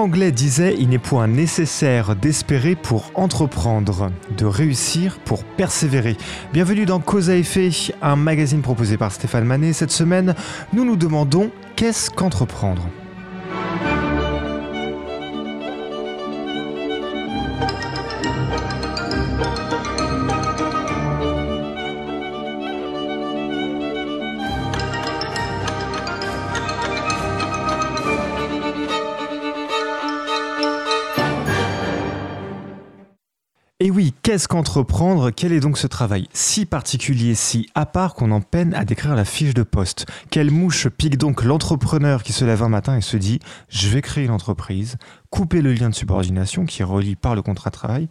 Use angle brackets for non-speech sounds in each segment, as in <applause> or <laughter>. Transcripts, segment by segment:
Anglais disait Il n'est point nécessaire d'espérer pour entreprendre, de réussir pour persévérer. Bienvenue dans Cause à effet, un magazine proposé par Stéphane Manet. Cette semaine, nous nous demandons qu'est-ce qu'entreprendre? Et oui, qu'est-ce qu'entreprendre? Quel est donc ce travail si particulier, si à part qu'on en peine à décrire la fiche de poste? Quelle mouche pique donc l'entrepreneur qui se lève un matin et se dit ⁇ je vais créer une entreprise, couper le lien de subordination qui relie par le contrat de travail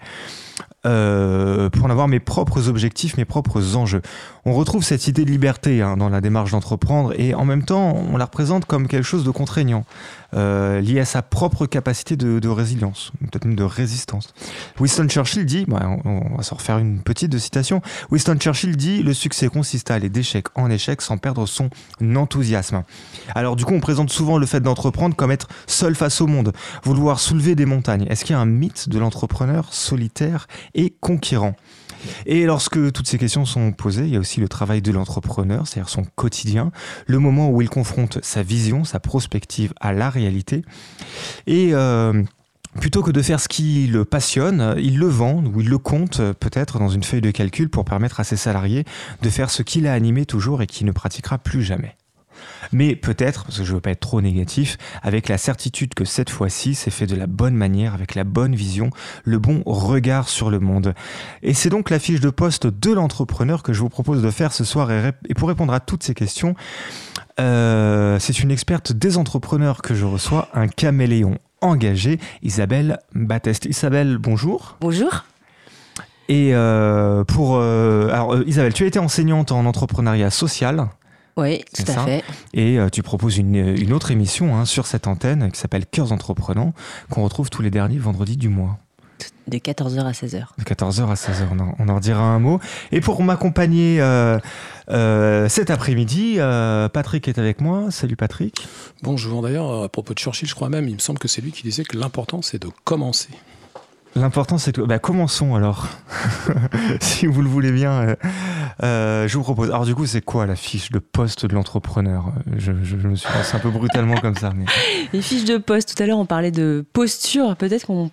euh, pour en avoir mes propres objectifs, mes propres enjeux. On retrouve cette idée de liberté hein, dans la démarche d'entreprendre et en même temps on la représente comme quelque chose de contraignant, euh, lié à sa propre capacité de, résilience, peut-être même de résistance. Winston Churchill dit, on, va s'en refaire une petite citation, Winston Churchill dit le succès consiste à aller d'échec en échec sans perdre son enthousiasme. Alors du coup on présente souvent le fait d'entreprendre comme être seul face au monde, vouloir soulever des montagnes. Est-ce qu'il y a un mythe de l'entrepreneur solitaire et conquérant? Et lorsque toutes ces questions sont posées, il y a aussi le travail de l'entrepreneur, c'est-à-dire son quotidien, le moment où il confronte sa vision, sa prospective à la réalité. Et euh, plutôt que de faire ce qui le passionne, il le vend ou il le compte peut-être dans une feuille de calcul pour permettre à ses salariés de faire ce qu'il a animé toujours et qui ne pratiquera plus jamais mais peut-être, parce que je ne veux pas être trop négatif, avec la certitude que cette fois-ci, c'est fait de la bonne manière, avec la bonne vision, le bon regard sur le monde. Et c'est donc la fiche de poste de l'entrepreneur que je vous propose de faire ce soir. Et, pour répondre à toutes ces questions, euh, c'est une experte des entrepreneurs que je reçois, un caméléon engagé, Isabelle Batteste. Isabelle, bonjour. Bonjour. Et euh, pour euh, alors Isabelle, tu as été enseignante en entrepreneuriat social. Oui, tout à fait. Et euh, tu proposes une, autre émission hein, sur cette antenne qui s'appelle Cœurs entreprenants, qu'on retrouve tous les derniers vendredis du mois. De 14h à 16h. De 14h à 16h, on en, redira un mot. Et pour m'accompagner euh, euh, cet après-midi, Patrick est avec moi. Salut Patrick. Bonjour. D'ailleurs, à propos de Churchill, je crois même, il me semble que c'est lui qui disait que l'important, c'est de commencer. L'important, c'est que. Bah, commençons alors. <laughs> si vous le voulez bien, euh, euh, je vous propose. Alors, du coup, c'est quoi la fiche de poste de l'entrepreneur? Je, me suis lancé un peu brutalement comme ça. Mais... <laughs> Les fiches de poste, tout à l'heure, on parlait de posture. Peut-être qu'on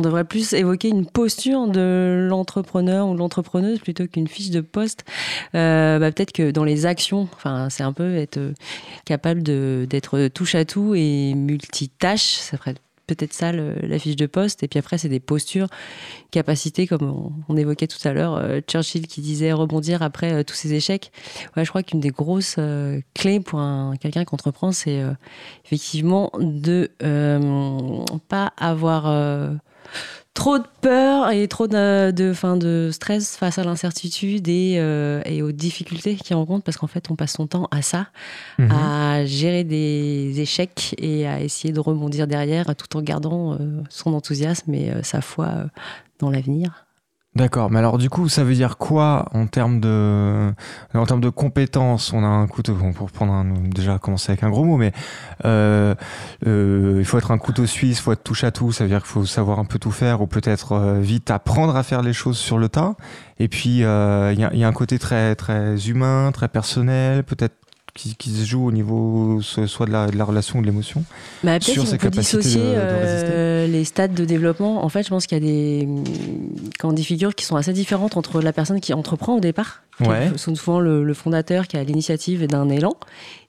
devrait plus évoquer une posture de l'entrepreneur ou de l'entrepreneuse plutôt qu'une fiche de poste. Euh, bah, peut-être que dans les actions, c'est un peu être capable d'être touche à tout et multitâche. Ça ferait peut-être ça la fiche de poste. Et puis après, c'est des postures, capacités, comme on, évoquait tout à l'heure. Euh, Churchill qui disait rebondir après euh, tous ces échecs. Ouais, je crois qu'une des grosses euh, clés pour quelqu'un qui entreprend, c'est effectivement de pas avoir trop de peur et trop de, de, fin, de stress face à l'incertitude et, euh, et, aux difficultés qu'il rencontre parce qu'en fait on passe son temps à ça, mhm. à gérer des échecs et à essayer de rebondir derrière tout en gardant euh, son enthousiasme et euh, sa foi dans l'avenir. D'accord, mais alors du coup, ça veut dire quoi en termes de, en termes de compétences? On a un couteau, pour prendre un, déjà commencer avec un gros mot, mais euh, euh, il faut être un couteau suisse, faut être touche à tout, ça veut dire qu'il faut savoir un peu tout faire, ou peut-être euh, vite apprendre à faire les choses sur le tas. Et puis, il y a, y, a, un côté très, très humain, très personnel, peut-être qui, se joue au niveau soit de la, de la relation ou de l'émotion bah, sur ses capacités dissocier euh, les stades de développement. En fait, je pense qu'il y a des, quand des figures qui sont assez différentes entre la personne qui entreprend au départ, qui sont souvent le, fondateur qui a l'initiative d'un élan,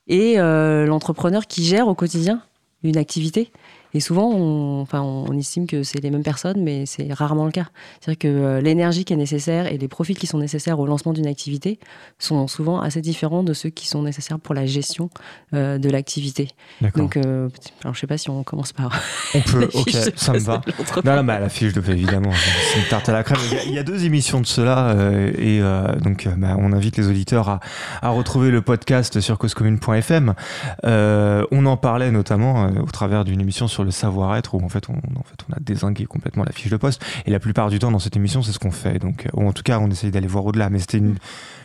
et euh, l'entrepreneur qui gère au quotidien une activité. Et souvent, on, enfin, on estime que c'est les mêmes personnes, mais c'est rarement le cas. C'est-à-dire que euh, l'énergie qui est nécessaire et les profils qui sont nécessaires au lancement d'une activité sont souvent assez différents de ceux qui sont nécessaires pour la gestion euh, de l'activité. Donc, euh, alors, je sais pas si on commence par. <laughs> On peut, <laughs> ok, ça me <laughs> va. Non, non, bah, la fiche de paie, évidemment. C'est une tarte à la crème. Il y, a, deux émissions de cela, et donc, bah, on invite les auditeurs à, à retrouver le podcast sur causecommune.fm. on en parlait notamment au travers d'une émission sur sur le savoir-être où en fait, on, en fait on a désingué complètement la fiche de poste. Et la plupart du temps dans cette émission, c'est ce qu'on fait. Donc, ou en tout cas, on essaye d'aller voir au-delà. Mais c'était une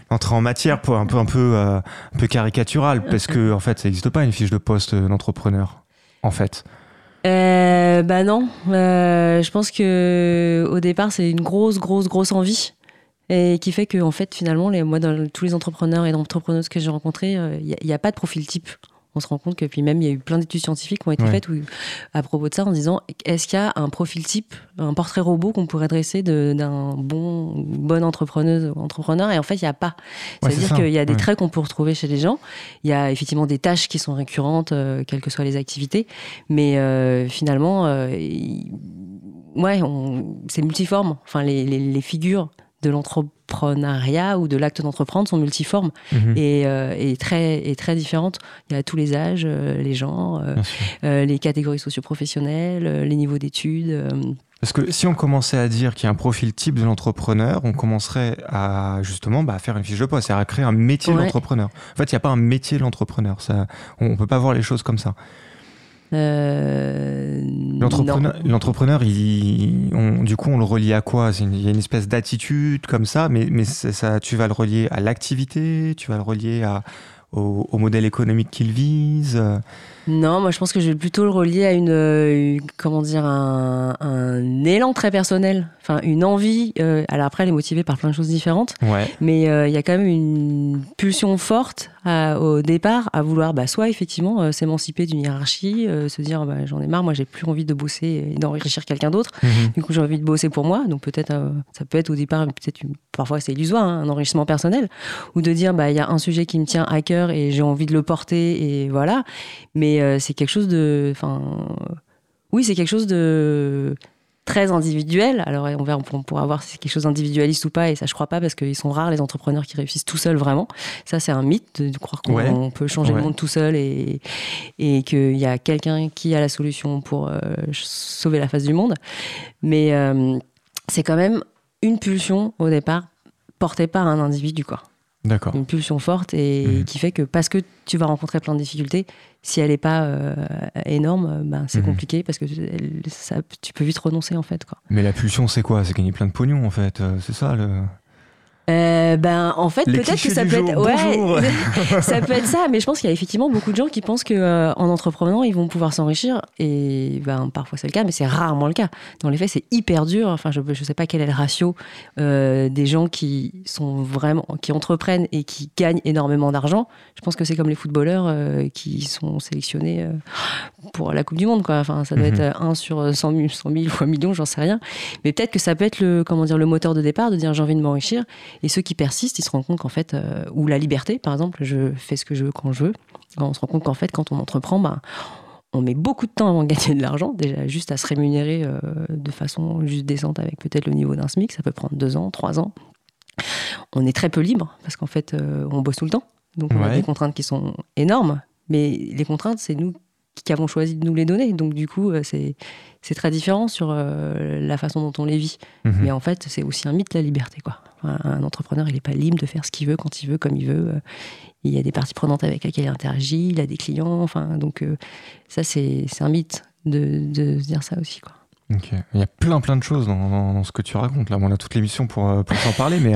entrée en matière pour un peu un peu euh, un peu caricaturale parce que en fait, ça n'existe pas une fiche de poste d'entrepreneur. En fait. euh, Bah non. Euh, je pense que au départ, c'est une grosse, grosse, grosse envie. Et qui fait que, en fait, finalement, les, moi, dans tous les entrepreneurs et entrepreneuses que j'ai rencontrés, il n'y a, a, pas de profil type on se rend compte que puis même il y a eu plein d'études scientifiques qui ont été faites à propos de ça en disant est-ce qu'il y a un profil type, un portrait robot qu'on pourrait dresser d'un bon bonne entrepreneuse entrepreneur et en fait il n'y a pas. C'est-à-dire qu'il y a des traits qu'on peut retrouver chez les gens. Il y a effectivement des tâches qui sont récurrentes, euh, quelles que soient les activités, mais euh, finalement, euh, ouais, c'est multiforme. Enfin les, les figures de l'entrepreneuriat ou de l'acte d'entreprendre sont multiformes mhm. euh, et, très, et très différentes. Il y a tous les âges, euh, les genres, euh, les catégories socio-professionnelles, les niveaux d'études. Parce que si on commençait à dire qu'il y a un profil type de l'entrepreneur, on commencerait à justement bah, faire une fiche de poste, c'est-à-dire à créer un métier d'entrepreneur. En fait, il n'y a pas un métier de l'entrepreneur. on ne peut pas voir les choses comme ça. Euh, l'entrepreneur, du coup, on le relie à quoi? Il y a une espèce d'attitude comme ça, mais, mais ça, tu vas le relier à l'activité, tu vas le relier à, au, modèle économique qu'il vise? Non, moi je pense que je vais plutôt le relier à une, comment dire, un, élan très personnel, enfin une envie. Euh, alors après, elle est motivée par plein de choses différentes, mais euh, il y a quand même une pulsion forte au départ à vouloir bah, soit effectivement euh, s'émanciper d'une hiérarchie, euh, se dire bah, j'en ai marre, moi j'ai plus envie de bosser et d'enrichir quelqu'un d'autre. Mhm. Du coup j'ai envie de bosser pour moi. Donc peut-être ça peut être au départ peut-être parfois c'est illusoire hein, un enrichissement personnel ou de dire bah il y a un sujet qui me tient à cœur et j'ai envie de le porter et voilà. Mais c'est quelque chose de enfin oui c'est quelque chose de très individuel. Alors on, verra, on pourra voir si c'est quelque chose d'individualiste ou pas, et ça je crois pas parce qu'ils sont rares les entrepreneurs qui réussissent tout seuls vraiment. Ça c'est un mythe de, croire qu'on peut changer le monde tout seul et, et qu'il y a quelqu'un qui a la solution pour euh, sauver la face du monde. Mais euh, c'est quand même une pulsion au départ portée par un individu quoi. D'accord. Une pulsion forte et mhm. qui fait que parce que tu vas rencontrer plein de difficultés, si elle n'est pas euh, énorme, ben, c'est mhm. compliqué parce que ça, tu peux vite renoncer en fait. Quoi. Mais la pulsion, c'est quoi? C'est gagner plein de pognon en fait. Euh, c'est ça le. Euh, ben en fait peut-être que ça peut être ouais, <laughs> <laughs> ça peut être ça mais je pense qu'il y a effectivement beaucoup de gens qui pensent que euh, en entreprenant ils vont pouvoir s'enrichir et ben parfois c'est le cas mais c'est rarement le cas. Dans les faits c'est hyper dur enfin je je sais pas quel est le ratio euh, des gens qui sont vraiment qui entreprennent et qui gagnent énormément d'argent. Je pense que c'est comme les footballeurs qui sont sélectionnés pour la Coupe du Monde quoi. Enfin ça doit mhm. être 1 sur 100 000 100 000 ou 1 million j'en sais rien. Mais peut-être que ça peut être le comment dire le moteur de départ de dire j'ai envie de m'enrichir et ceux qui persistent, ils se rendent compte qu'en fait, euh, ou la liberté, par exemple, je fais ce que je veux quand je veux. On se rend compte qu'en fait, quand on entreprend, ben, on met beaucoup de temps avant de gagner de l'argent, déjà juste à se rémunérer euh, de façon juste décente avec peut-être le niveau d'un SMIC, ça peut prendre deux ans, trois ans. On est très peu libre parce qu'en fait, euh, on bosse tout le temps. Donc on a des contraintes qui sont énormes, mais les contraintes, c'est nous qui avons choisi de nous les donner. Donc du coup, c'est c'est très différent sur la façon dont on les vit. Mhm. Mais en fait, c'est aussi un mythe la liberté, quoi. Un entrepreneur, il n'est pas libre de faire ce qu'il veut, quand il veut, comme il veut. Euh, il y a des parties prenantes avec lesquelles il interagit, il a des clients. Enfin, donc, euh, ça, c'est un mythe de, de se dire ça aussi. Quoi. Il y a plein plein de choses dans, ce que tu racontes là. on a toute l'émission pour, euh, pour s'en parler, mais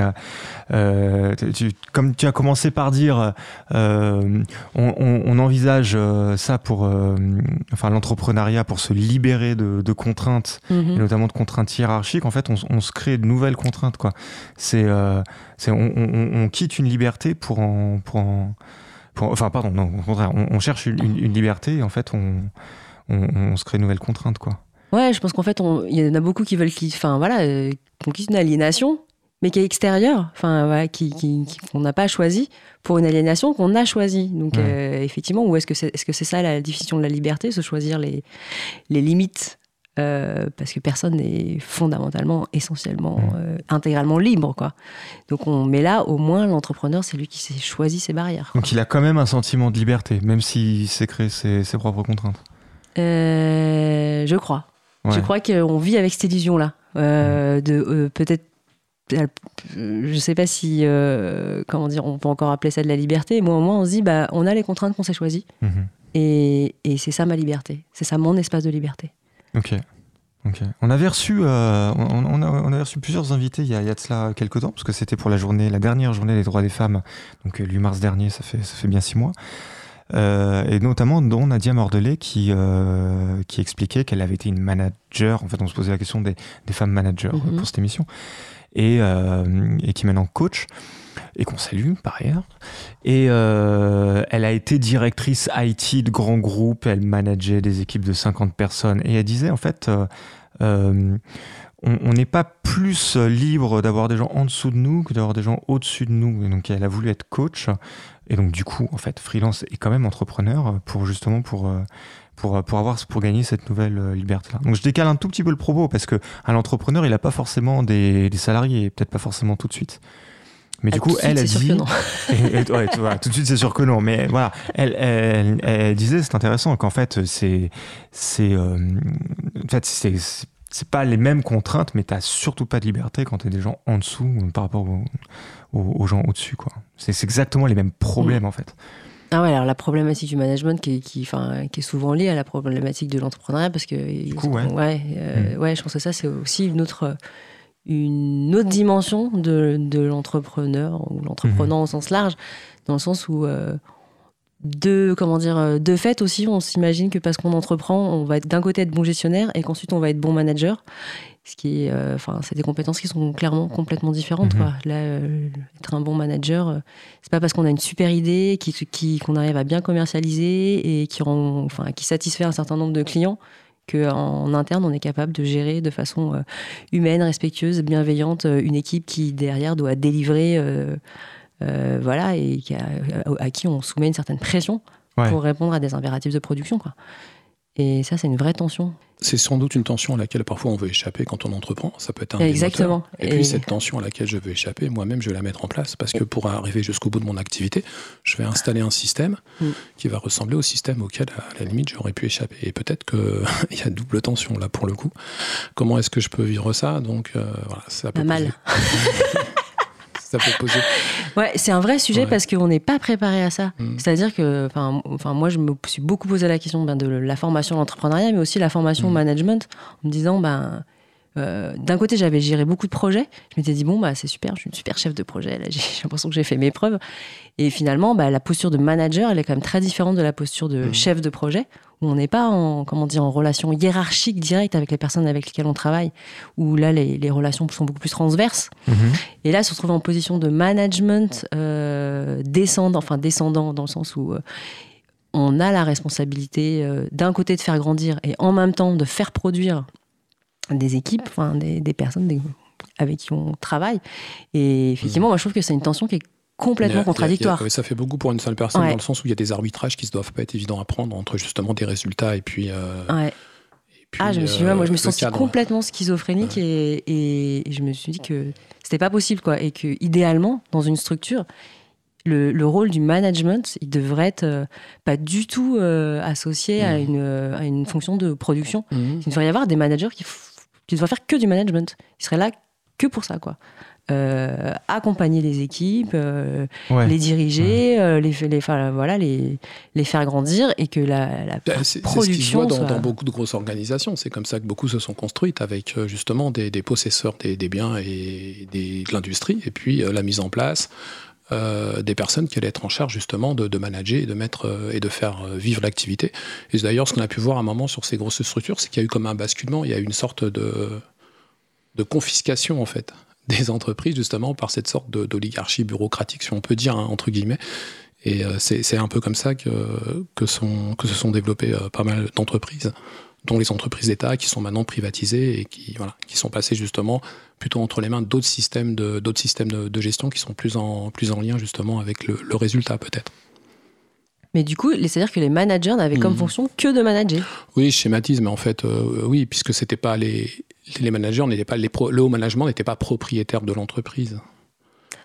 euh, tu, comme tu as commencé par dire, euh, on, envisage ça pour, enfin l'entrepreneuriat pour se libérer de, contraintes, mhm. et notamment de contraintes hiérarchiques. En fait, on, se crée de nouvelles contraintes. Quoi. C'est, c'est on, quitte une liberté pour en, pour enfin pardon, non, au contraire, on, cherche une, une, liberté et en fait on, on, se crée de nouvelles contraintes quoi. Ouais, je pense qu'en fait, il y en a beaucoup qui veulent qu'ils, enfin voilà, euh, qu'on quitte une aliénation, mais qui est extérieure, enfin voilà, qui, qu'on n'a pas choisi pour une aliénation qu'on a choisie. Donc euh, effectivement, où est-ce que c'est, est-ce que c'est ça la définition de la liberté, se choisir les, les limites euh, parce que personne n'est fondamentalement, essentiellement, intégralement libre, quoi. Donc, on, mais là, au moins, l'entrepreneur, c'est lui qui s'est choisi ses barrières. Donc, il a quand même un sentiment de liberté, même s'il s'est créé ses, ses propres contraintes. je crois. Je crois qu'on vit avec cette illusion-là. Euh, de euh, peut-être euh, je sais pas si comment dire on peut encore appeler ça de la liberté mais au moins on se dit bah on a les contraintes qu'on s'est choisies. Mhm. et, et c'est ça ma liberté. C'est ça mon espace de liberté. Ok. Ok. On avait reçu on, on, a, on, reçu plusieurs invités il y, a, il y a de cela quelques temps parce que c'était pour la journée la dernière journée des droits des femmes donc le 8 mars dernier ça fait ça fait bien six mois et notamment dont Nadia Mordelet qui, qui expliquait qu'elle avait été une manager. En fait, on se posait la question des, des femmes managers Mhm. pour cette émission. Et, et qui est maintenant coach et qu'on salue par ailleurs. Et euh, elle a été directrice IT de grands groupes, elle manageait des équipes de 50 personnes. Et elle disait en fait, euh, euh, on n'est pas plus libre d'avoir des gens en dessous de nous que d'avoir des gens au-dessus de nous. Et donc elle a voulu être coach. Et donc du coup, en fait, freelance est quand même entrepreneur pour justement pour... Pour, pour, avoir, pour gagner cette nouvelle euh, liberté-là. Donc je décale un tout petit peu le propos parce que un entrepreneur, il n'a pas forcément des, des salariés, peut-être pas forcément tout de suite. Mais Ah, du coup, elle a dit. <laughs> Et, et, ouais, vois, tout de suite, c'est sûr que non. Mais voilà, elle, elle, elle disait, c'est intéressant qu'en fait, c'est, c'est, euh, en fait, c'est, c'est pas les mêmes contraintes, mais t'as surtout pas de liberté quand t'es des gens en dessous par rapport aux, aux, aux gens au-dessus, quoi. C'est, exactement les mêmes problèmes, mmh. en fait. Ah ouais, alors la problématique du management qui est, qui, enfin, qui est souvent liée à la problématique de l'entrepreneuriat parce que. Du coup, ouais. Ouais, euh, mmh. ouais, je pense que ça, c'est aussi une autre une autre dimension de, de l'entrepreneur ou l'entrepreneur mmh. au sens large, dans le sens où euh, de comment dire de fait aussi, on s'imagine que parce qu'on entreprend, on va être d'un côté être bon gestionnaire et qu'ensuite on va être bon manager. Ce qui est, enfin, euh, c'est des compétences qui sont clairement complètement différentes. Mhm. Quoi. Là, euh, être un bon manager, euh, c'est pas parce qu'on a une super idée, qui, qu'on arrive à bien commercialiser et qui rend, enfin, qui satisfait un certain nombre de clients qu'en interne, on est capable de gérer de façon euh, humaine, respectueuse, bienveillante, euh, une équipe qui, derrière, doit délivrer, euh, voilà, et qui a, à, à, qui on soumet une certaine pression ouais. pour répondre à des impératifs de production. Quoi. Et ça, c'est une vraie tension. C'est sans doute une tension à laquelle parfois on veut échapper quand on entreprend. Ça peut être un Exactement. Et, et puis cette tension à laquelle je veux échapper, moi-même, je vais la mettre en place parce que pour arriver jusqu'au bout de mon activité, je vais installer un système mm. qui va ressembler au système auquel, à la limite, j'aurais pu échapper. Et peut-être qu'il <laughs> y a double tension là pour le coup. Comment est-ce que je peux vivre ça? Donc euh, voilà, ça peut Pas mal. <laughs> Ouais, c'est un vrai sujet Ouais. parce qu'on n'est pas préparé à ça. Mm. C'est-à-dire que, enfin, moi, je me suis beaucoup posé la question ben, de la formation à l'entrepreneuriat, mais aussi la formation au Mm. management, en me disant, ben, euh, d'un côté, j'avais géré beaucoup de projets. Je m'étais dit, bon, bah, c'est super, je suis une super chef de projet. Là, <laughs> j'ai j'ai l'impression que j'ai fait mes preuves. Et finalement, bah, la posture de manager, elle est quand même très différente de la posture de Mm. chef de projet, où on n'est pas en, comment dire, en relation hiérarchique directe avec les personnes avec lesquelles on travaille, où là, les, les relations sont beaucoup plus transverses. Mhm. Et là, se retrouver en position de management euh, descendant, enfin descendant dans le sens où euh, on a la responsabilité euh, d'un côté de faire grandir et en même temps de faire produire des équipes, enfin des, des personnes des- avec qui on travaille. Et effectivement, moi, je trouve que c'est une tension qui est complètement a- contradictoire. a- ça fait beaucoup pour une seule personne Ouais. dans le sens où il y a des arbitrages qui ne doivent pas être évidents à prendre entre justement des résultats et puis. euh, Ouais. et puis, Ah, je me suis, euh, moi, je me cadre. complètement schizophrénique et, et- et je me suis dit que c'était pas possible, quoi. Et que, idéalement, dans une structure, le, le rôle du management, il devrait être euh, pas du tout euh, associé à, une, euh, à une fonction de production. Mhm. Il devrait y avoir des managers qui, qui devraient faire que du management. Ils seraient là que pour ça, quoi. Euh, accompagner les équipes, euh, Ouais. les diriger, euh, les, les, enfin, voilà, les, les faire grandir et que la, la Bah, C'est c'est ce qui se production voit dans, soit- dans beaucoup de grosses organisations. C'est comme ça que beaucoup se sont construites avec justement des, des possesseurs des, des biens et des, de l'industrie, et puis euh, la mise en place euh, des personnes qui allaient être en charge justement de, de manager et de mettre euh, et de faire euh, vivre l'activité. Et c'est d'ailleurs ce qu'on a pu voir à un moment sur ces grosses structures, c'est qu'il y a eu comme un basculement, il y a eu une sorte de, de confiscation en fait <laughs> des entreprises justement par cette sorte d'oligarchie bureaucratique, si on peut dire hein, entre guillemets. Et euh, c'est un peu comme ça que, que, se sont développées euh, pas mal d'entreprises, dont les entreprises d'État qui sont maintenant privatisées et qui, voilà, qui sont passées justement plutôt entre les mains d'autres systèmes, de, systèmes de, gestion qui sont plus en, plus en lien justement avec le résultat peut-être. Mais du coup, c'est-à-dire que les managers n'avaient comme Mhm. fonction que de manager. Oui, mais en fait, euh, oui, puisque c'était pas les, les managers n'étaient pas les pro- le haut management n'était pas propriétaire de l'entreprise.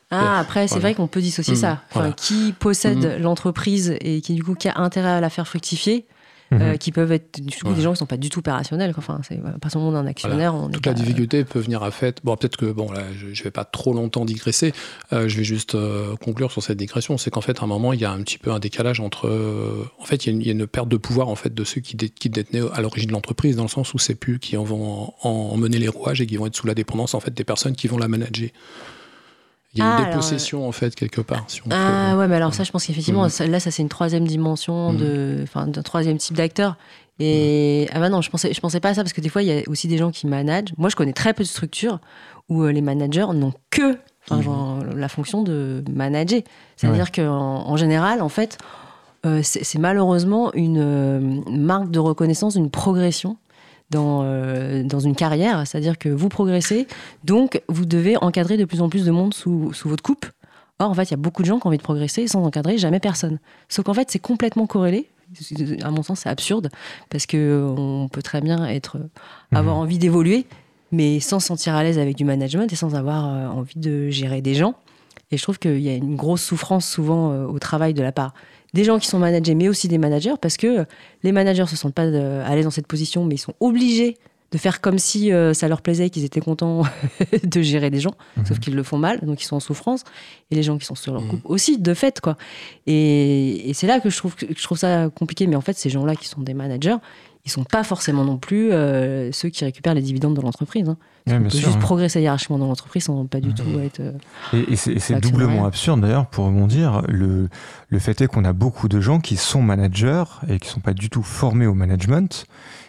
Ah, après, c'est Voilà. vrai qu'on peut dissocier Mhm, ça. Enfin, voilà. Qui possède Mhm. l'entreprise et qui, du coup, qui a intérêt à la faire fructifier. Euh, qui peuvent être du coup, Ouais. des gens qui ne sont pas du tout opérationnels. Enfin, c'est voilà, pas seulement d'un actionnaire. On est Toute pas- la difficulté peut venir à fait. Bon, peut-être que bon, là, je, je vais pas trop longtemps digresser. euh, je vais juste euh, conclure sur cette digression. C'est qu'en fait, à un moment, il y a un petit peu un décalage entre. euh, en fait, il y, a une, il y a une perte de pouvoir en fait de ceux qui, dé- qui détenaient à l'origine de l'entreprise, dans le sens où c'est plus qui en vont en, en mener les rouages et qui vont être sous la dépendance en fait des personnes qui vont la manager. Il y a Ah, une alors, dépossession, en fait, quelque part. Si on Ah peut- ouais, mais alors ça, je pense qu'effectivement, ça- là, ça c'est une troisième dimension Mhm. de, enfin, d'un troisième type d'acteur. Et ah bah non, je pensais, je pensais pas à ça parce que des fois, il y a aussi des gens qui managent. Moi, je connais très peu de structures où euh, les managers n'ont que enfin, genre, la fonction de manager. C'est-à-dire qu'en en général, en fait, euh, c'est c'est malheureusement une euh, marque de reconnaissance, une progression dans, euh, dans une carrière. C'est-à-dire que vous progressez, donc vous devez encadrer de plus en plus de monde sous, sous votre coupe. Or, en fait, il y a beaucoup de gens qui ont envie de progresser sans encadrer jamais personne. Sauf qu'en fait, c'est complètement corrélé. À mon sens, c'est absurde parce que on peut très bien être, avoir Mhm. envie d'évoluer, mais sans se sentir à l'aise avec du management et sans avoir euh, envie de gérer des gens. Et je trouve qu'il y a une grosse souffrance souvent euh, au travail de la part des gens qui sont managés, mais aussi des managers, parce que les managers se sentent pas euh, à l'aise dans cette position, mais ils sont obligés de faire comme si euh, ça leur plaisait, qu'ils étaient contents <laughs> de gérer des gens, Mhm. sauf qu'ils le font mal, donc ils sont en souffrance, et les gens qui sont sur leur Mhm. coupe aussi, de fait, quoi. Et, et c'est là que je trouve, que je trouve ça compliqué, mais en fait, ces gens-là qui sont des managers, ils sont pas forcément non plus euh, ceux qui récupèrent les dividendes de l'entreprise. hein. Ouais, On bien peut sûr, juste hein. progresser hiérarchiquement dans l'entreprise sans pas du Mhm. tout être. euh, Et, et c'est doublement absurde d'ailleurs pour rebondir. Le, le fait est qu'on a beaucoup de gens qui sont managers et qui sont pas du tout formés au management.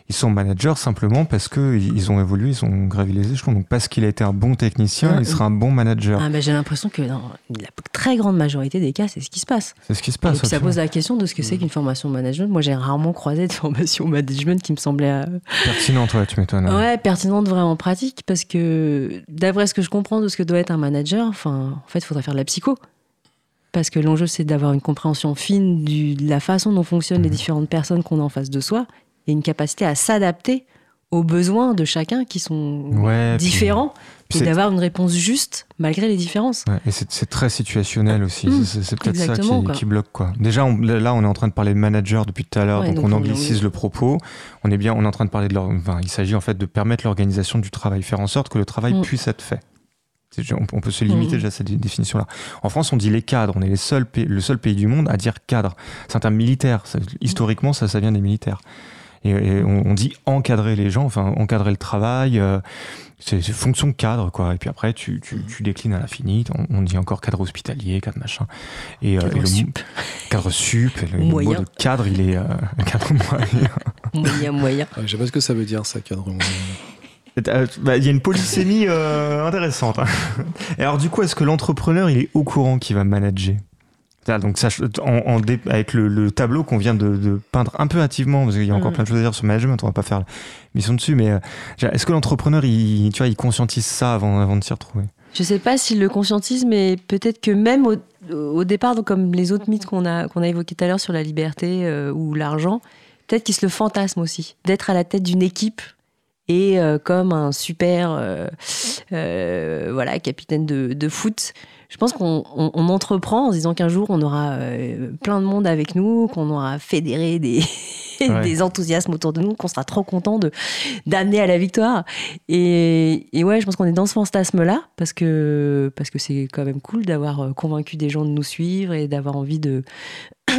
Ils sont managers simplement parce qu'ils ils ont évolué, ils ont gravi les échelons. Donc parce qu'il a été un bon technicien, Ah, il sera un bon manager. Ah, bah, j'ai l'impression que dans la très grande majorité des cas, c'est ce qui se passe. C'est ce qui se Et passe. puis ça pose la question de ce que c'est Mhm. qu'une formation management. Moi, j'ai rarement croisé de <laughs> formation management qui me semblait euh, Pertinent, toi, tu m'étonnes. ouais, pertinente vraiment pratique parce que d'après ce que je comprends de ce que doit être un manager, enfin, en fait, il faudrait faire de la psycho. Parce que l'enjeu, c'est d'avoir une compréhension fine du- de la façon dont fonctionnent les Mhm. différentes personnes qu'on a en face de soi et une capacité à s'adapter aux besoins de chacun qui sont Ouais, différents puis et d'avoir une réponse juste malgré les différences. Ouais, et c'est très situationnel aussi. Mmh, c'est c'est peut-être ça qui, quoi. qui bloque. Quoi. Déjà, on- là, on est en train de parler de manager depuis tout à l'heure, Ouais, donc, donc on on- anglicise le propos. On est bien, on est en train de parler de leur. Enfin, il s'agit en fait de permettre l'organisation du travail, faire en sorte que le travail Mmh. puisse être fait. On peut se limiter Mmh. déjà à cette dé- définition-là. En France, on dit les cadres. On est les seuls pays- le seul pays du monde à dire cadre. C'est un terme militaire. Ça- historiquement, ça, ça vient des militaires. Et, et on, on dit encadrer les gens, enfin encadrer le travail. euh, c'est c'est fonction de cadre, quoi. Et puis après, tu, tu, tu déclines à l'infini. On, on dit encore cadre hospitalier, cadre machin. Et, euh, Cadre et le sup. <laughs> cadre sup. et Le, mot de cadre, il est euh, <laughs> cadre moyen. Moyen, moyen. Ouais, je sais pas ce que ça veut dire, ça, cadre moyen. Euh, bah, Il y a une polysémie euh, intéressante. hein. Et alors, du coup, est-ce que l'entrepreneur, il est au courant qu'il va manager? Donc, ça, en, en dé- avec le, le tableau qu'on vient de, de peindre un peu hâtivement, parce qu'il y a encore Mhm. plein de choses à dire sur le management, on va pas faire la mission dessus, mais euh, est-ce que l'entrepreneur, il, tu vois, il conscientise ça avant, avant de s'y retrouver? Je sais pas s'il le conscientise, mais peut-être que même au, au départ, donc comme les autres mythes qu'on a, qu'on a évoqués tout à l'heure sur la liberté euh, ou l'argent, peut-être qu'il se le fantasme aussi, d'être à la tête d'une équipe et euh, comme un super euh, voilà, capitaine de, de foot. Je pense qu'on on- on entreprend en se disant qu'un jour on aura euh, plein de monde avec nous, qu'on aura fédéré des, <laughs> Ouais. des enthousiasmes autour de nous, qu'on sera trop content de d'amener à la victoire. Et, et ouais, je pense qu'on est dans ce fantasme-là parce que parce que c'est quand même cool d'avoir euh, convaincu des gens de nous suivre et d'avoir envie de <clears throat>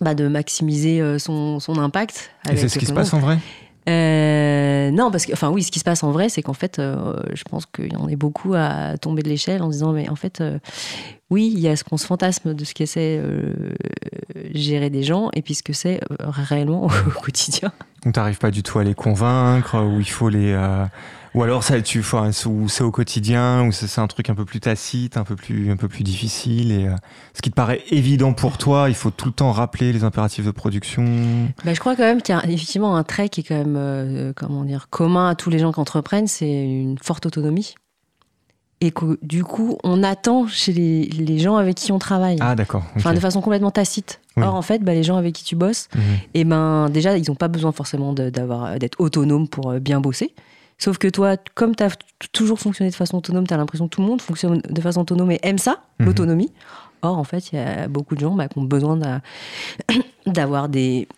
bah, de maximiser euh, son, son impact. Et c'est ce qui se passe en vrai? Euh, non, parce que, enfin, oui, ce qui se passe en vrai, c'est qu'en fait, euh, je pense qu'il y en est beaucoup à tomber de l'échelle en disant, mais en fait, euh, oui, il y a ce qu'on se fantasme de ce qu'est euh, gérer des gens et puis ce que c'est réellement <laughs> au quotidien. Donc, t'arrives pas du tout à les convaincre, ou il faut les. Ou alors, ça, tu, ou c'est au quotidien, ou c'est un truc un peu plus tacite, un peu plus, un peu plus difficile. Et, euh, ce qui te paraît évident pour toi, il faut tout le temps rappeler les impératifs de production. Bah, je crois quand même qu'il y a effectivement un trait qui est quand même, euh, comment dire, commun à tous les gens qui entreprennent, c'est une forte autonomie. Et que du coup, on attend chez les, les gens avec qui on travaille. Ah, d'accord. Enfin, de façon complètement tacite. Oui. Or, en fait, bah, les gens avec qui tu bosses, Mhm. et ben déjà ils n'ont pas besoin forcément d'être autonomes pour euh, bien bosser sauf que toi comme tu as toujours fonctionné de façon autonome tu as l'impression que tout le monde fonctionne de façon autonome et aime ça Mhm. l'autonomie or en fait il y a beaucoup de gens bah, qui ont besoin d'a- <coughs> d'avoir des